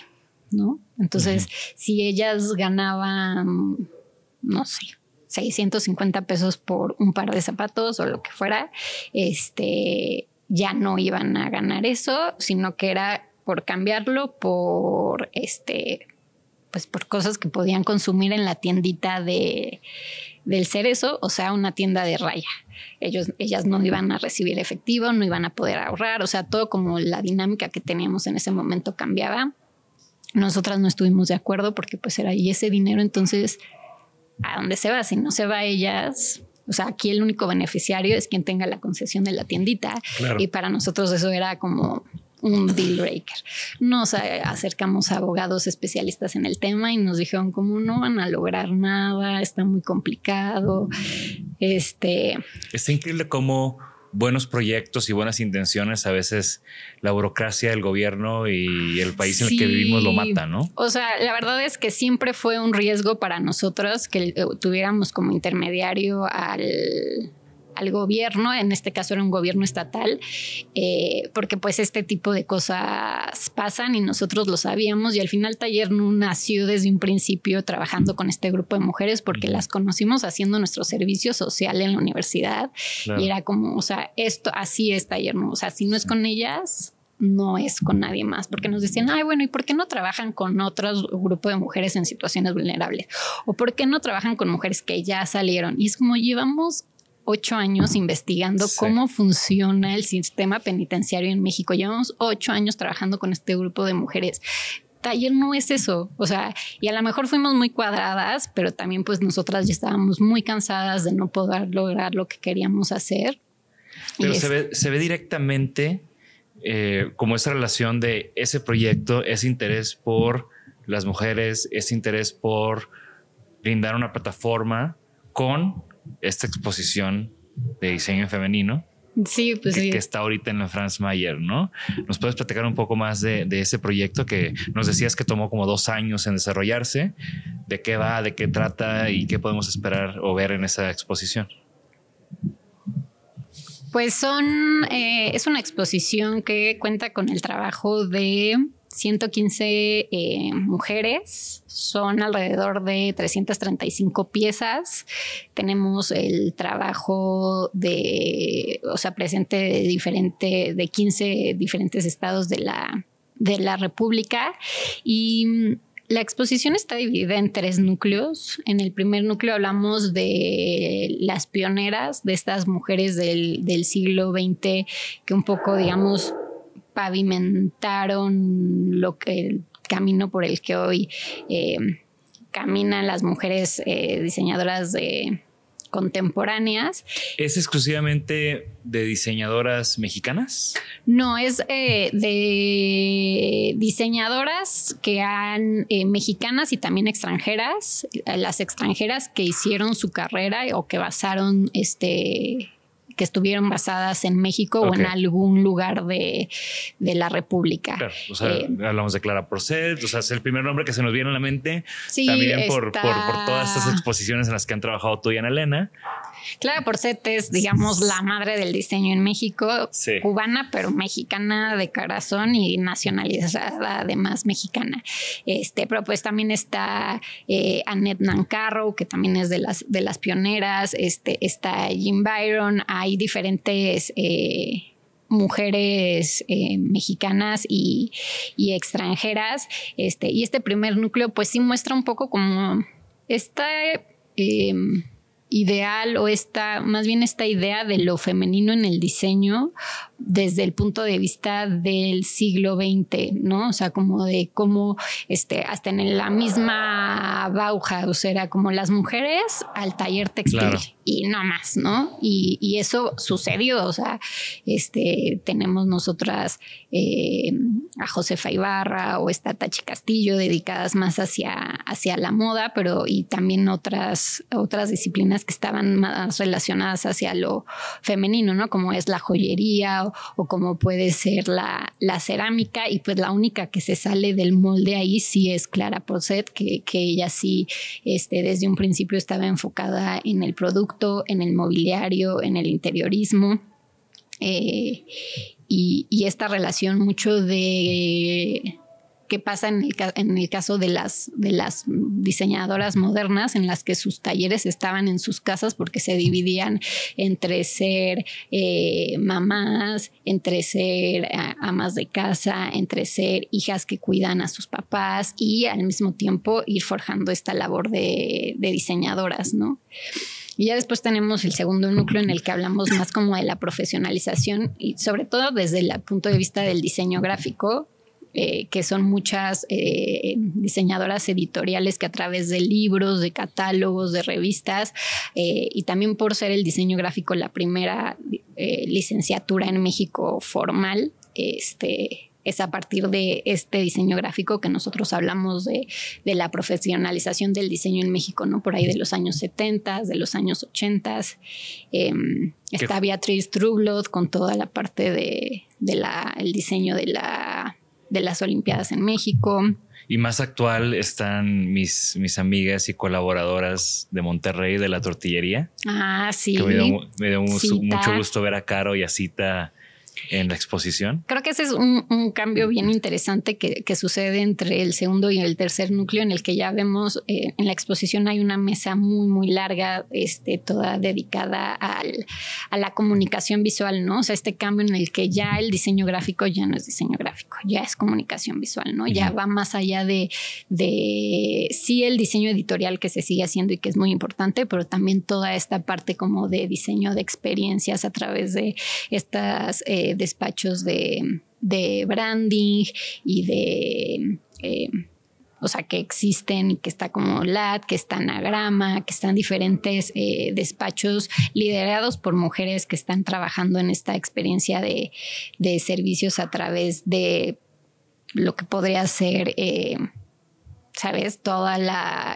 Speaker 3: ¿no? Entonces, si ellas ganaban, no sé, 650 pesos por un par de zapatos o lo que fuera, este, ya no iban a ganar eso, sino que era por cambiarlo por este pues por cosas que podían consumir en la tiendita de, del cerezo, o sea, una tienda de raya. Ellos, ellas no iban a recibir efectivo, no iban a poder ahorrar, o sea, todo como la dinámica que teníamos en ese momento cambiaba. Nosotras no estuvimos de acuerdo porque pues era y ese dinero entonces, ¿a dónde se va? Si no se va ellas, o sea, aquí el único beneficiario es quien tenga la concesión de la tiendita. Y para nosotros eso era como, un deal breaker. Nos acercamos a abogados especialistas en el tema y nos dijeron como no van a lograr nada, está muy complicado. Este
Speaker 1: está increíble cómo buenos proyectos y buenas intenciones, a veces la burocracia del gobierno y el país en el que vivimos lo mata, ¿no?
Speaker 3: O sea, la verdad es que siempre fue un riesgo para nosotros que tuviéramos como intermediario al al gobierno, en este caso era un gobierno estatal, eh, porque pues este tipo de cosas pasan y nosotros lo sabíamos. Y al final Taller no nació desde un principio trabajando con este grupo de mujeres porque las conocimos haciendo nuestro servicio social en la universidad. Y era como, o sea, esto así es Taller o sea, si no es con ellas, no es con nadie más, porque nos decían, ay, bueno, ¿y por qué no trabajan con otros grupos de mujeres en situaciones vulnerables? ¿O por qué no trabajan con mujeres que ya salieron? Y es como llevamos ocho años investigando cómo funciona el sistema penitenciario en México. Llevamos ocho años trabajando con este grupo de mujeres. Taller no es eso, o sea, y a lo mejor fuimos muy cuadradas, pero también pues nosotras ya estábamos muy cansadas de no poder lograr lo que queríamos hacer.
Speaker 1: Pero se ve, se ve, directamente eh, como esa relación de ese proyecto, ese interés por las mujeres, ese interés por brindar una plataforma con esta exposición de diseño femenino.
Speaker 3: Sí, pues
Speaker 1: que, está ahorita en la Franz Mayer, ¿no? ¿Nos puedes platicar un poco más de, ese proyecto que nos decías que tomó como dos años en desarrollarse? ¿De qué va, de qué trata y qué podemos esperar o ver en esa exposición?
Speaker 3: Pues son, eh, es una exposición que cuenta con el trabajo de 115 eh, mujeres, son alrededor de 335 piezas. Tenemos el trabajo de, o sea, presente de, diferente, de 15 diferentes estados de la, de la República y mm, la exposición está dividida en tres núcleos. En el primer núcleo hablamos de las pioneras, de estas mujeres del, del siglo XX que un poco, digamos, pavimentaron lo que el camino por el que hoy eh, caminan las mujeres eh, diseñadoras de contemporáneas.
Speaker 1: ¿Es exclusivamente de diseñadoras mexicanas?
Speaker 3: No, es eh, de diseñadoras que han mexicanas y también extranjeras, las extranjeras que hicieron su carrera o que basaron este que estuvieron basadas en México o en algún lugar de, la República.
Speaker 1: Claro, o sea, eh, hablamos de Clara Porcel, o sea, es el primer nombre que se nos viene a la mente. Sí, también por, por, todas estas exposiciones en las que han trabajado tú y Ana Elena.
Speaker 3: Clara Porcet es, digamos, la madre del diseño en México, cubana, pero mexicana de corazón y nacionalizada además mexicana. Este, pero pues también está eh, Annette Nancarro, que también es de las, de las pioneras, este, está Jim Byron, hay diferentes... Eh, mujeres eh, mexicanas y, extranjeras. Este, y este primer núcleo, pues sí muestra un poco como esta em, ideal o esta, más bien esta idea de lo femenino en el diseño desde el punto de vista del siglo XX, ¿no? O sea, como de cómo, este, hasta en la misma Bauhaus era como las mujeres al taller textil y no más, ¿no? Y, eso sucedió, o sea, este, tenemos nosotras eh, a Josefa Ibarra o esta Tachi Castillo dedicadas más hacia, hacia la moda, pero y también otras, otras disciplinas que estaban más relacionadas hacia lo femenino, ¿no? Como es la joyería o, como puede ser la, la, cerámica y pues la única que se sale del molde ahí sí es Clara Poset, que, que ella sí este, desde un principio estaba enfocada en el producto, en el mobiliario, en el interiorismo. Eh, y, y, esta relación mucho de qué pasa en el, caso de las, de las diseñadoras modernas, en las que sus talleres estaban en sus casas porque se dividían entre ser eh, mamás, entre ser amas de casa, entre ser hijas que cuidan a sus papás y al mismo tiempo ir forjando esta labor de, de diseñadoras, ¿no? Y ya después tenemos el segundo núcleo en el que hablamos más como de la profesionalización y sobre todo desde el punto de vista del diseño gráfico, eh, que son muchas eh, diseñadoras editoriales que a través de libros, de catálogos, de revistas, eh, y también por ser el diseño gráfico la primera licenciatura en México formal, este, es a partir de este diseño gráfico que nosotros hablamos de, la profesionalización del diseño en México, ¿no? Por ahí de los años 70, de los años 80. Em, está Beatriz Truglot con toda la parte de, el diseño de la de las Olimpiadas en México.
Speaker 1: Y más actual están mis, mis amigas y colaboradoras de Monterrey de la tortillería.
Speaker 3: Ah, sí.
Speaker 1: me dio, mucho gusto ver a Caro y a Cita en la exposición.
Speaker 3: Creo que ese es un, cambio bien interesante que, sucede entre el segundo y el tercer núcleo, en el que ya vemos eh, en la exposición hay una mesa muy, muy larga, este, toda dedicada al, a la comunicación visual, ¿no? O sea, este cambio en el que ya el diseño gráfico ya no es diseño gráfico, ya es comunicación visual, ¿no? Ya va más allá de, de sí el diseño editorial que se sigue haciendo y que es muy importante, pero también toda esta parte como de diseño de experiencias a través de estas... Eh, despachos de, branding y de... Eh, o sea, que existen, que está como LAT, que está Anagrama, que están diferentes eh, despachos liderados por mujeres que están trabajando en esta experiencia de, servicios a través de lo que podría ser, eh, ¿sabes? Todo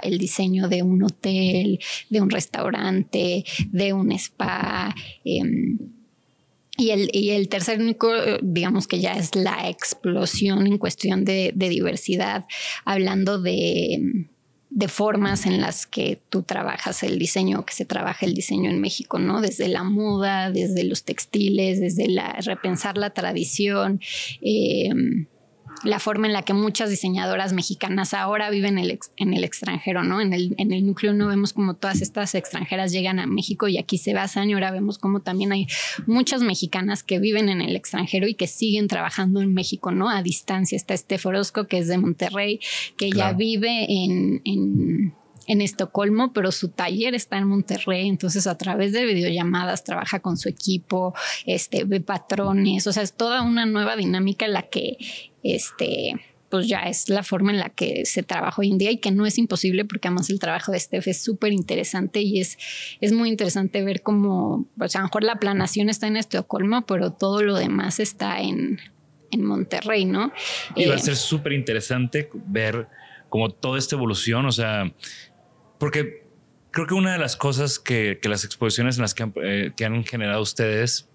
Speaker 3: el diseño de un hotel, de un restaurante, de un spa. Em, y el, y el tercer único, eh, digamos que ya es la explosión en cuestión de, diversidad, hablando de, formas en las que tú trabajas el diseño, que se trabaja el diseño en México, ¿no? Desde la moda, desde los textiles, desde la repensar la tradición. Eh, la forma en la que muchas diseñadoras mexicanas ahora viven en el extranjero, ¿no? En el, en el núcleo no vemos como todas estas extranjeras llegan a México y aquí se basan y ahora vemos como también hay muchas mexicanas que viven en el extranjero y que siguen trabajando en México, ¿no? A distancia está Estef Orozco, que es de Monterrey, que ya vive en, en en Estocolmo, pero su taller está en Monterrey, entonces a través de videollamadas trabaja con su equipo, este, ve patrones, o sea, es toda una nueva dinámica en la que este, pues ya es la forma en la que se trabaja hoy en día y que no es imposible porque además el trabajo de Steph es súper interesante y es, es muy interesante ver cómo, pues a lo mejor la planación está en Estocolmo, pero todo lo demás está en, en Monterrey, ¿no?
Speaker 1: Y va a eh, ser súper interesante ver como toda esta evolución, o sea, porque creo que una de las cosas que, las exposiciones en las que han, eh, que han generado ustedes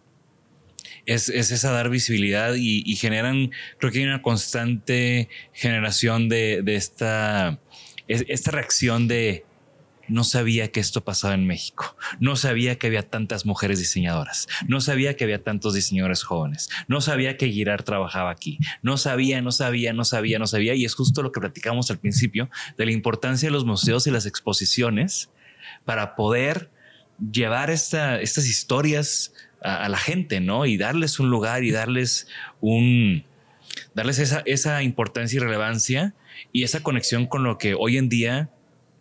Speaker 1: es, esa dar visibilidad y, generan, creo que hay una constante generación de, esta, esta reacción de, no sabía que esto pasaba en México, no sabía que había tantas mujeres diseñadoras, no sabía que había tantos diseñadores jóvenes, no sabía que Girard trabajaba aquí, no sabía, no sabía, no sabía, no sabía. Y es justo lo que platicamos al principio de la importancia de los museos y las exposiciones para poder llevar estas historias a, la gente, ¿no? Y darles un lugar y darles un, darles esa, esa importancia y relevancia y esa conexión con lo que hoy en día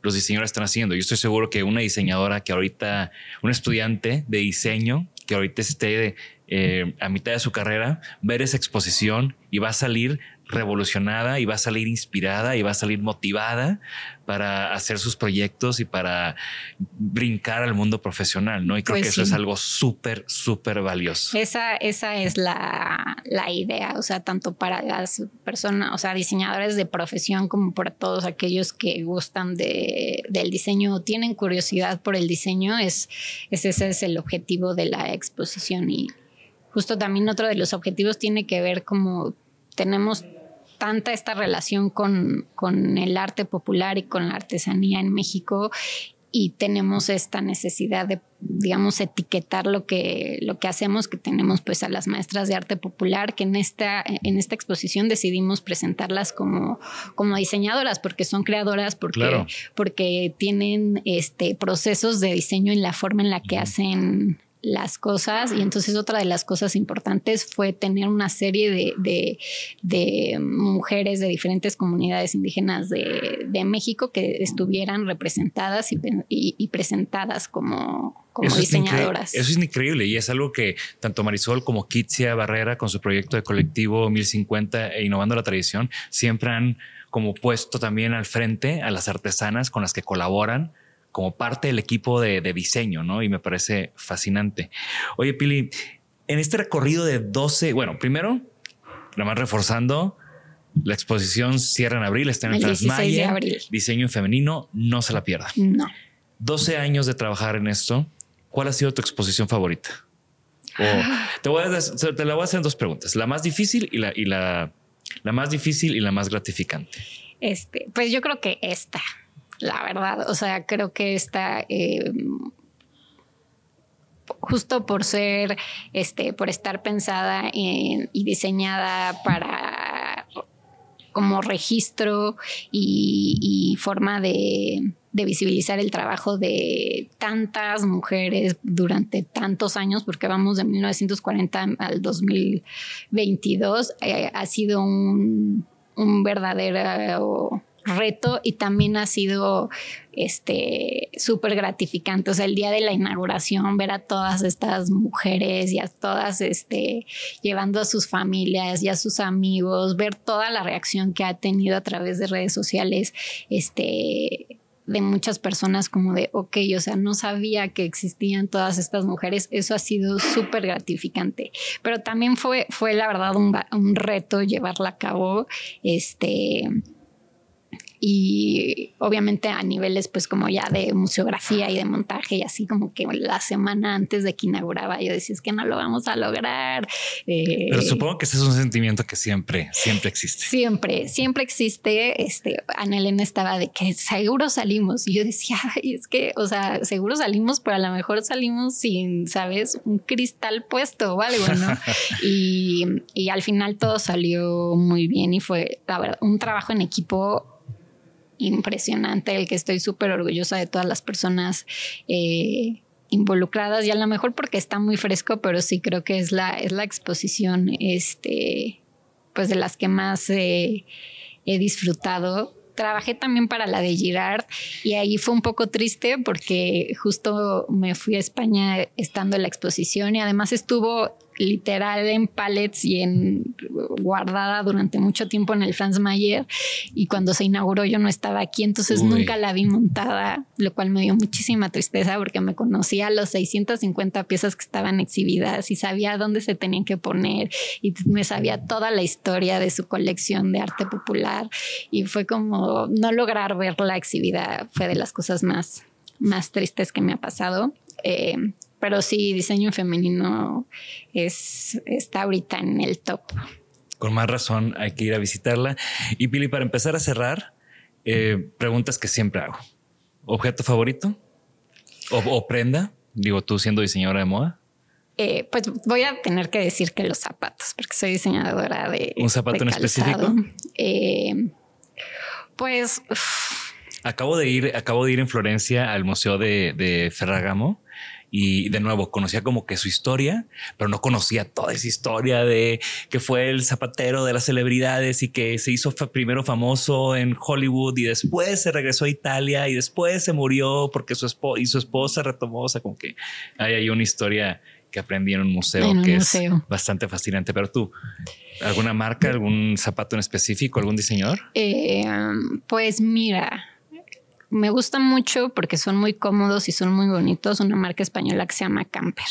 Speaker 1: los diseñadores están haciendo. Yo estoy seguro que una diseñadora que ahorita, un estudiante de diseño que ahorita esté eh, a mitad de su carrera, ver esa exposición y va a salir revolucionada y va a salir inspirada y va a salir motivada para hacer sus proyectos y para brincar al mundo profesional, ¿no? Y creo
Speaker 3: Pues
Speaker 1: que eso es algo súper, súper valioso.
Speaker 3: Esa, esa es la, la idea, o sea, tanto para las personas, o sea, diseñadores de profesión como para todos aquellos que gustan de, del diseño o tienen curiosidad por el diseño, es, es ese es el objetivo de la exposición. Y justo también otro de los objetivos tiene que ver como tenemos tanta esta relación con, con el arte popular y con la artesanía en México y tenemos esta necesidad de, digamos, etiquetar lo que, lo que hacemos, que tenemos pues a las maestras de arte popular, que en esta, en esta exposición decidimos presentarlas como, como diseñadoras, porque son creadoras, porque,
Speaker 1: Claro.
Speaker 3: porque tienen este, procesos de diseño en la forma en la que hacen las cosas y entonces otra de las cosas importantes fue tener una serie de, de- de mujeres de diferentes comunidades indígenas de, de México que estuvieran representadas y, y- y presentadas como, como
Speaker 1: Eso es incre-
Speaker 3: diseñadoras.
Speaker 1: Eso es increíble y es algo que tanto Marisol como Kitsia Barrera con su proyecto de colectivo 1050 e Innovando la Tradición siempre han como puesto también al frente a las artesanas con las que colaboran como parte del equipo de, de diseño, ¿no? Y me parece fascinante. Oye, Pili, en este recorrido de 12, bueno, primero, nada más reforzando, la exposición cierra en abril, está en el,
Speaker 3: El 16 de
Speaker 1: Transmayer,
Speaker 3: abril.
Speaker 1: diseño en femenino, no se la pierdan.
Speaker 3: No.
Speaker 1: 12 años de trabajar en esto, ¿cuál ha sido tu exposición favorita? O
Speaker 3: Ah.
Speaker 1: te, voy a, te la voy a hacer en dos preguntas, la más difícil y la, y la, la más difícil y la más gratificante.
Speaker 3: Este, pues yo creo que esta, la verdad, o sea, creo que esta, eh, justo por ser, este, por estar pensada en- y diseñada para como registro y, forma de, visibilizar el trabajo de tantas mujeres durante tantos años, porque vamos de 1940 al 2022, eh, ha sido un verdadero reto y también ha sido este súper gratificante. O sea, el día de la inauguración, ver a todas estas mujeres y a todas este llevando a sus familias y a sus amigos, ver toda la reacción que ha tenido a través de redes sociales, este de muchas personas como de, ok, o sea, no sabía que existían todas estas mujeres, eso ha sido súper gratificante, pero también fue, fue la verdad un, un reto llevarla a cabo, este, y obviamente a niveles pues como ya de museografía y de montaje y así como que la semana antes de que inauguraba yo decía es que no lo vamos a lograr. Eh,
Speaker 1: Pero supongo que ese es un sentimiento que siempre, siempre existe.
Speaker 3: Siempre, siempre existe. Este, Ana Elena estaba de que seguro salimos. Y yo decía, Ay, es que, o sea, seguro salimos, pero a lo mejor salimos sin, sabes, un cristal puesto o algo, ¿no? y, y al final todo salió muy bien y fue, la verdad, un trabajo en equipo impresionante, el que estoy súper orgullosa de todas las personas. eh, involucradas y a lo mejor porque está muy fresco, pero sí creo que es la, es la exposición este, pues de las que más eh, he disfrutado. Trabajé también para la de Girard y ahí fue un poco triste porque justo me fui a España estando en la exposición y además estuvo literal en pallets y en guardada durante mucho tiempo en el Franz Mayer y cuando se inauguró yo no estaba aquí, entonces
Speaker 1: Uy.
Speaker 3: nunca la vi montada, lo cual me dio muchísima tristeza porque me conocía los 650 piezas que estaban exhibidas y sabía dónde se tenían que poner y me sabía toda la historia de su colección de arte popular y fue como no lograr verla exhibida fue de las cosas más, más tristes que me ha pasado. Eh, pero sí, diseño en femenino es, está ahorita en el top.
Speaker 1: Con más razón hay que ir a visitarla. Y Pili, para empezar a cerrar, eh, preguntas que siempre hago. objeto favorito o, prenda. Digo, tú siendo diseñadora de moda.
Speaker 3: Eh, pues voy a tener que decir que los zapatos, porque soy diseñadora de.
Speaker 1: ¿Un zapato en específico?
Speaker 3: Eh, pues.
Speaker 1: Acabo de ir, acabo de ir en Florencia al Museo de, de Ferragamo y de nuevo conocía como que su historia, pero no conocía toda esa historia de que fue el zapatero de las celebridades y que se hizo primero famoso en Hollywood y después se regresó a Italia y después se murió porque su esposa y su esposa retomó. O sea, como que hay ahí una historia que aprendí en un museo que es bastante fascinante. Pero tú, ¿alguna marca, algún zapato en específico, algún diseñador?
Speaker 3: Eh, pues mira, me gusta mucho porque son muy cómodos y son muy bonitos. Una marca española que se llama Camper.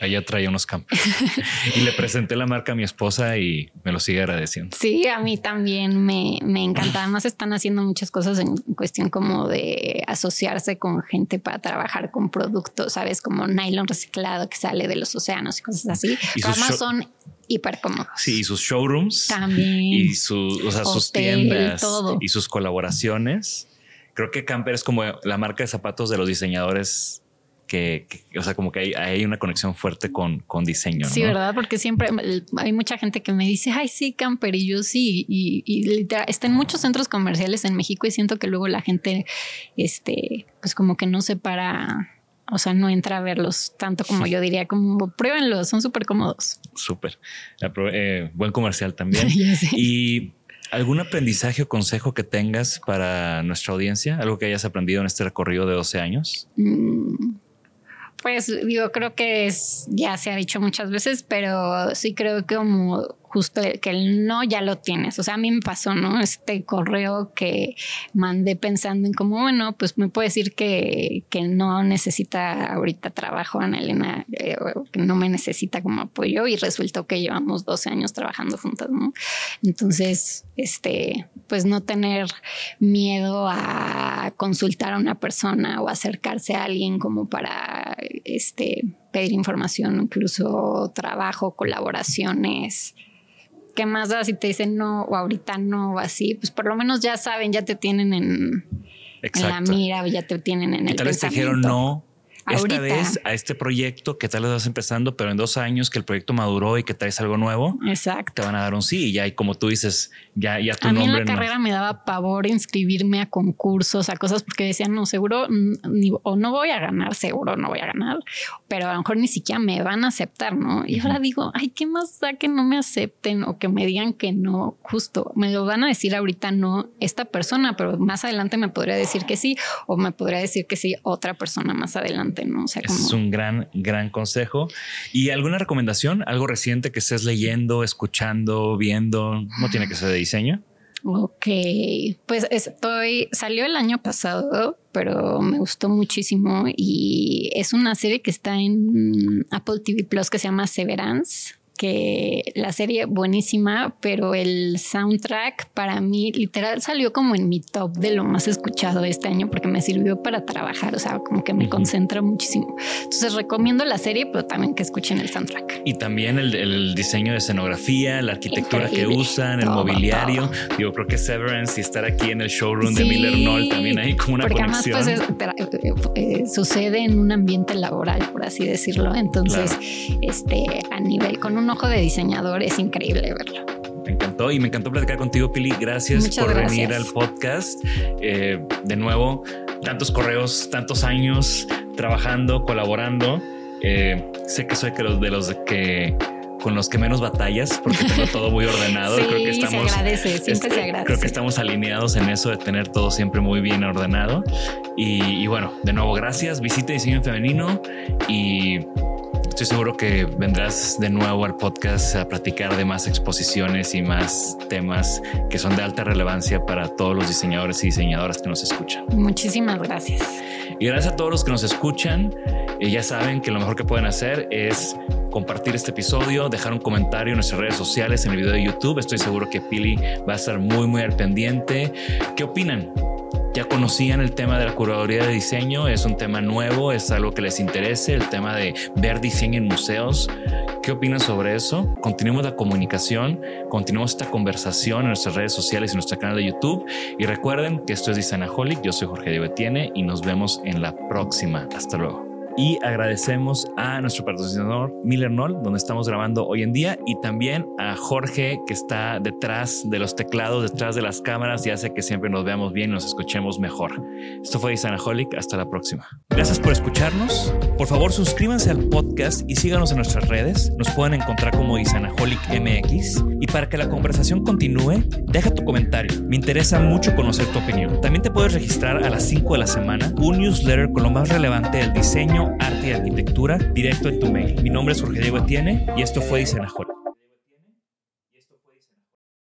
Speaker 1: Ella traía unos Camper y le presenté la marca a mi esposa y me lo sigue agradeciendo.
Speaker 3: Sí, a mí también me, me encanta. Además, están haciendo muchas cosas en cuestión como de asociarse con gente para trabajar con productos, sabes, como nylon reciclado que sale de los océanos y cosas así. Y además son hiper cómodos.
Speaker 1: Sí, y sus showrooms
Speaker 3: también
Speaker 1: y sus, o sea, sus tiendas y sus colaboraciones creo que Camper es como la marca de zapatos de los diseñadores que, o sea, como que hay, hay, una conexión fuerte con, con diseño.
Speaker 3: Sí, verdad, porque siempre hay mucha gente que me dice, ay, sí, Camper, y yo sí, y, y está en muchos centros comerciales en México y siento que luego la gente, este, pues como que no se para, o sea, no entra a verlos tanto como yo diría, como pruébenlos, son súper cómodos.
Speaker 1: Súper. Eh, buen comercial también. y ¿Algún aprendizaje o consejo que tengas para nuestra audiencia? ¿Algo que hayas aprendido en este recorrido de 12 años? Mm,
Speaker 3: pues digo, creo que es, ya se ha dicho muchas veces, pero sí creo que como justo que el no ya lo tienes. O sea, a mí me pasó, ¿no? Este correo que mandé pensando en como, bueno, pues me puede decir que, que no necesita ahorita trabajo, Ana Elena, eh, que no me necesita como apoyo y resultó que llevamos 12 años trabajando juntas, ¿no? Entonces, este, pues no tener miedo a consultar a una persona o acercarse a alguien como para, este, pedir información, incluso trabajo, colaboraciones, ¿qué más da si te dicen no o ahorita no o así? Pues por lo menos ya saben, ya te tienen en, la mira o ya te tienen en el tal vez te dijeron
Speaker 1: no esta vez a este proyecto que tal vez vas empezando, pero en dos años que el proyecto maduró y que traes algo nuevo,
Speaker 3: Exacto.
Speaker 1: te van a dar un sí. Y ya, y como tú dices, ya, ya tu
Speaker 3: a
Speaker 1: mí
Speaker 3: en la carrera me daba pavor inscribirme a concursos, a cosas porque decían, no, seguro ni, o no voy a ganar, seguro no voy a ganar, pero a lo mejor ni siquiera me van a aceptar, ¿no? Y ahora digo, ay, ¿qué más da que no me acepten o que me digan que no? Justo, me lo van a decir ahorita no esta persona, pero más adelante me podría decir que sí o me podría decir que sí otra persona más adelante. ¿No?
Speaker 1: Es un gran, gran consejo. ¿Y alguna recomendación? ¿Algo reciente que estés leyendo, escuchando, viendo? No tiene que ser de diseño.
Speaker 3: Ok, pues estoy, salió el año pasado, pero me gustó muchísimo y es una serie que está en Apple TV Plus que se llama Severance que la serie buenísima, pero el soundtrack para mí literal salió como en mi top de lo más escuchado este año porque me sirvió para trabajar, o sea, como que me concentra muchísimo. Entonces recomiendo la serie, pero también que escuchen el soundtrack.
Speaker 1: Y también el, diseño de escenografía, la arquitectura que usan, el mobiliario. Yo creo que Severance y estar aquí en el showroom de Miller Knoll también hay como una conexión. Además,
Speaker 3: pues eh, eh, sucede en un ambiente laboral, por así decirlo. Entonces, este, a nivel con un un ojo de diseñador, es increíble verlo.
Speaker 1: Me encantó y me encantó platicar contigo, Pili. Gracias por venir al podcast. Eh, de nuevo, tantos correos, tantos años trabajando, colaborando. Eh, sé que soy que los de los que con los que menos batallas, porque tengo todo muy ordenado.
Speaker 3: creo que estamos, se agradece, siempre se agradece.
Speaker 1: Creo que estamos alineados en eso de tener todo siempre muy bien ordenado. Y, y bueno, de nuevo, gracias. Visite Diseño Femenino y Estoy seguro que vendrás de nuevo al podcast a platicar de más exposiciones y más temas que son de alta relevancia para todos los diseñadores y diseñadoras que nos escuchan.
Speaker 3: Muchísimas gracias.
Speaker 1: Y gracias a todos los que nos escuchan. Y ya saben que lo mejor que pueden hacer es compartir este episodio, dejar un comentario en nuestras redes sociales, en el video de YouTube. Estoy seguro que Pili va a estar muy, muy al pendiente. ¿Qué opinan? ya conocían el tema de la curaduría de diseño, es un tema nuevo, es algo que les interese, el tema de ver diseño en museos. ¿Qué opinan sobre eso? Continuemos la comunicación, continuemos esta conversación en nuestras redes sociales y en nuestro canal de YouTube. Y recuerden que esto es Designaholic. Yo soy Jorge Diego Etienne y nos vemos en la próxima. Hasta luego y agradecemos a nuestro patrocinador Miller Noll, donde estamos grabando hoy en día, y también a Jorge, que está detrás de los teclados, detrás de las cámaras y hace que siempre nos veamos bien y nos escuchemos mejor. Esto fue Isanaholic. Hasta la próxima. Gracias por escucharnos. Por favor, suscríbanse al podcast y síganos en nuestras redes. Nos pueden encontrar como Isanaholic MX. Y para que la conversación continúe, deja tu comentario. Me interesa mucho conocer tu opinión. También te puedes registrar a las 5 de la semana un newsletter con lo más relevante del diseño arte y arquitectura directo en tu mail. Mi nombre es Jorge Diego Etienne y esto fue Diseñajol.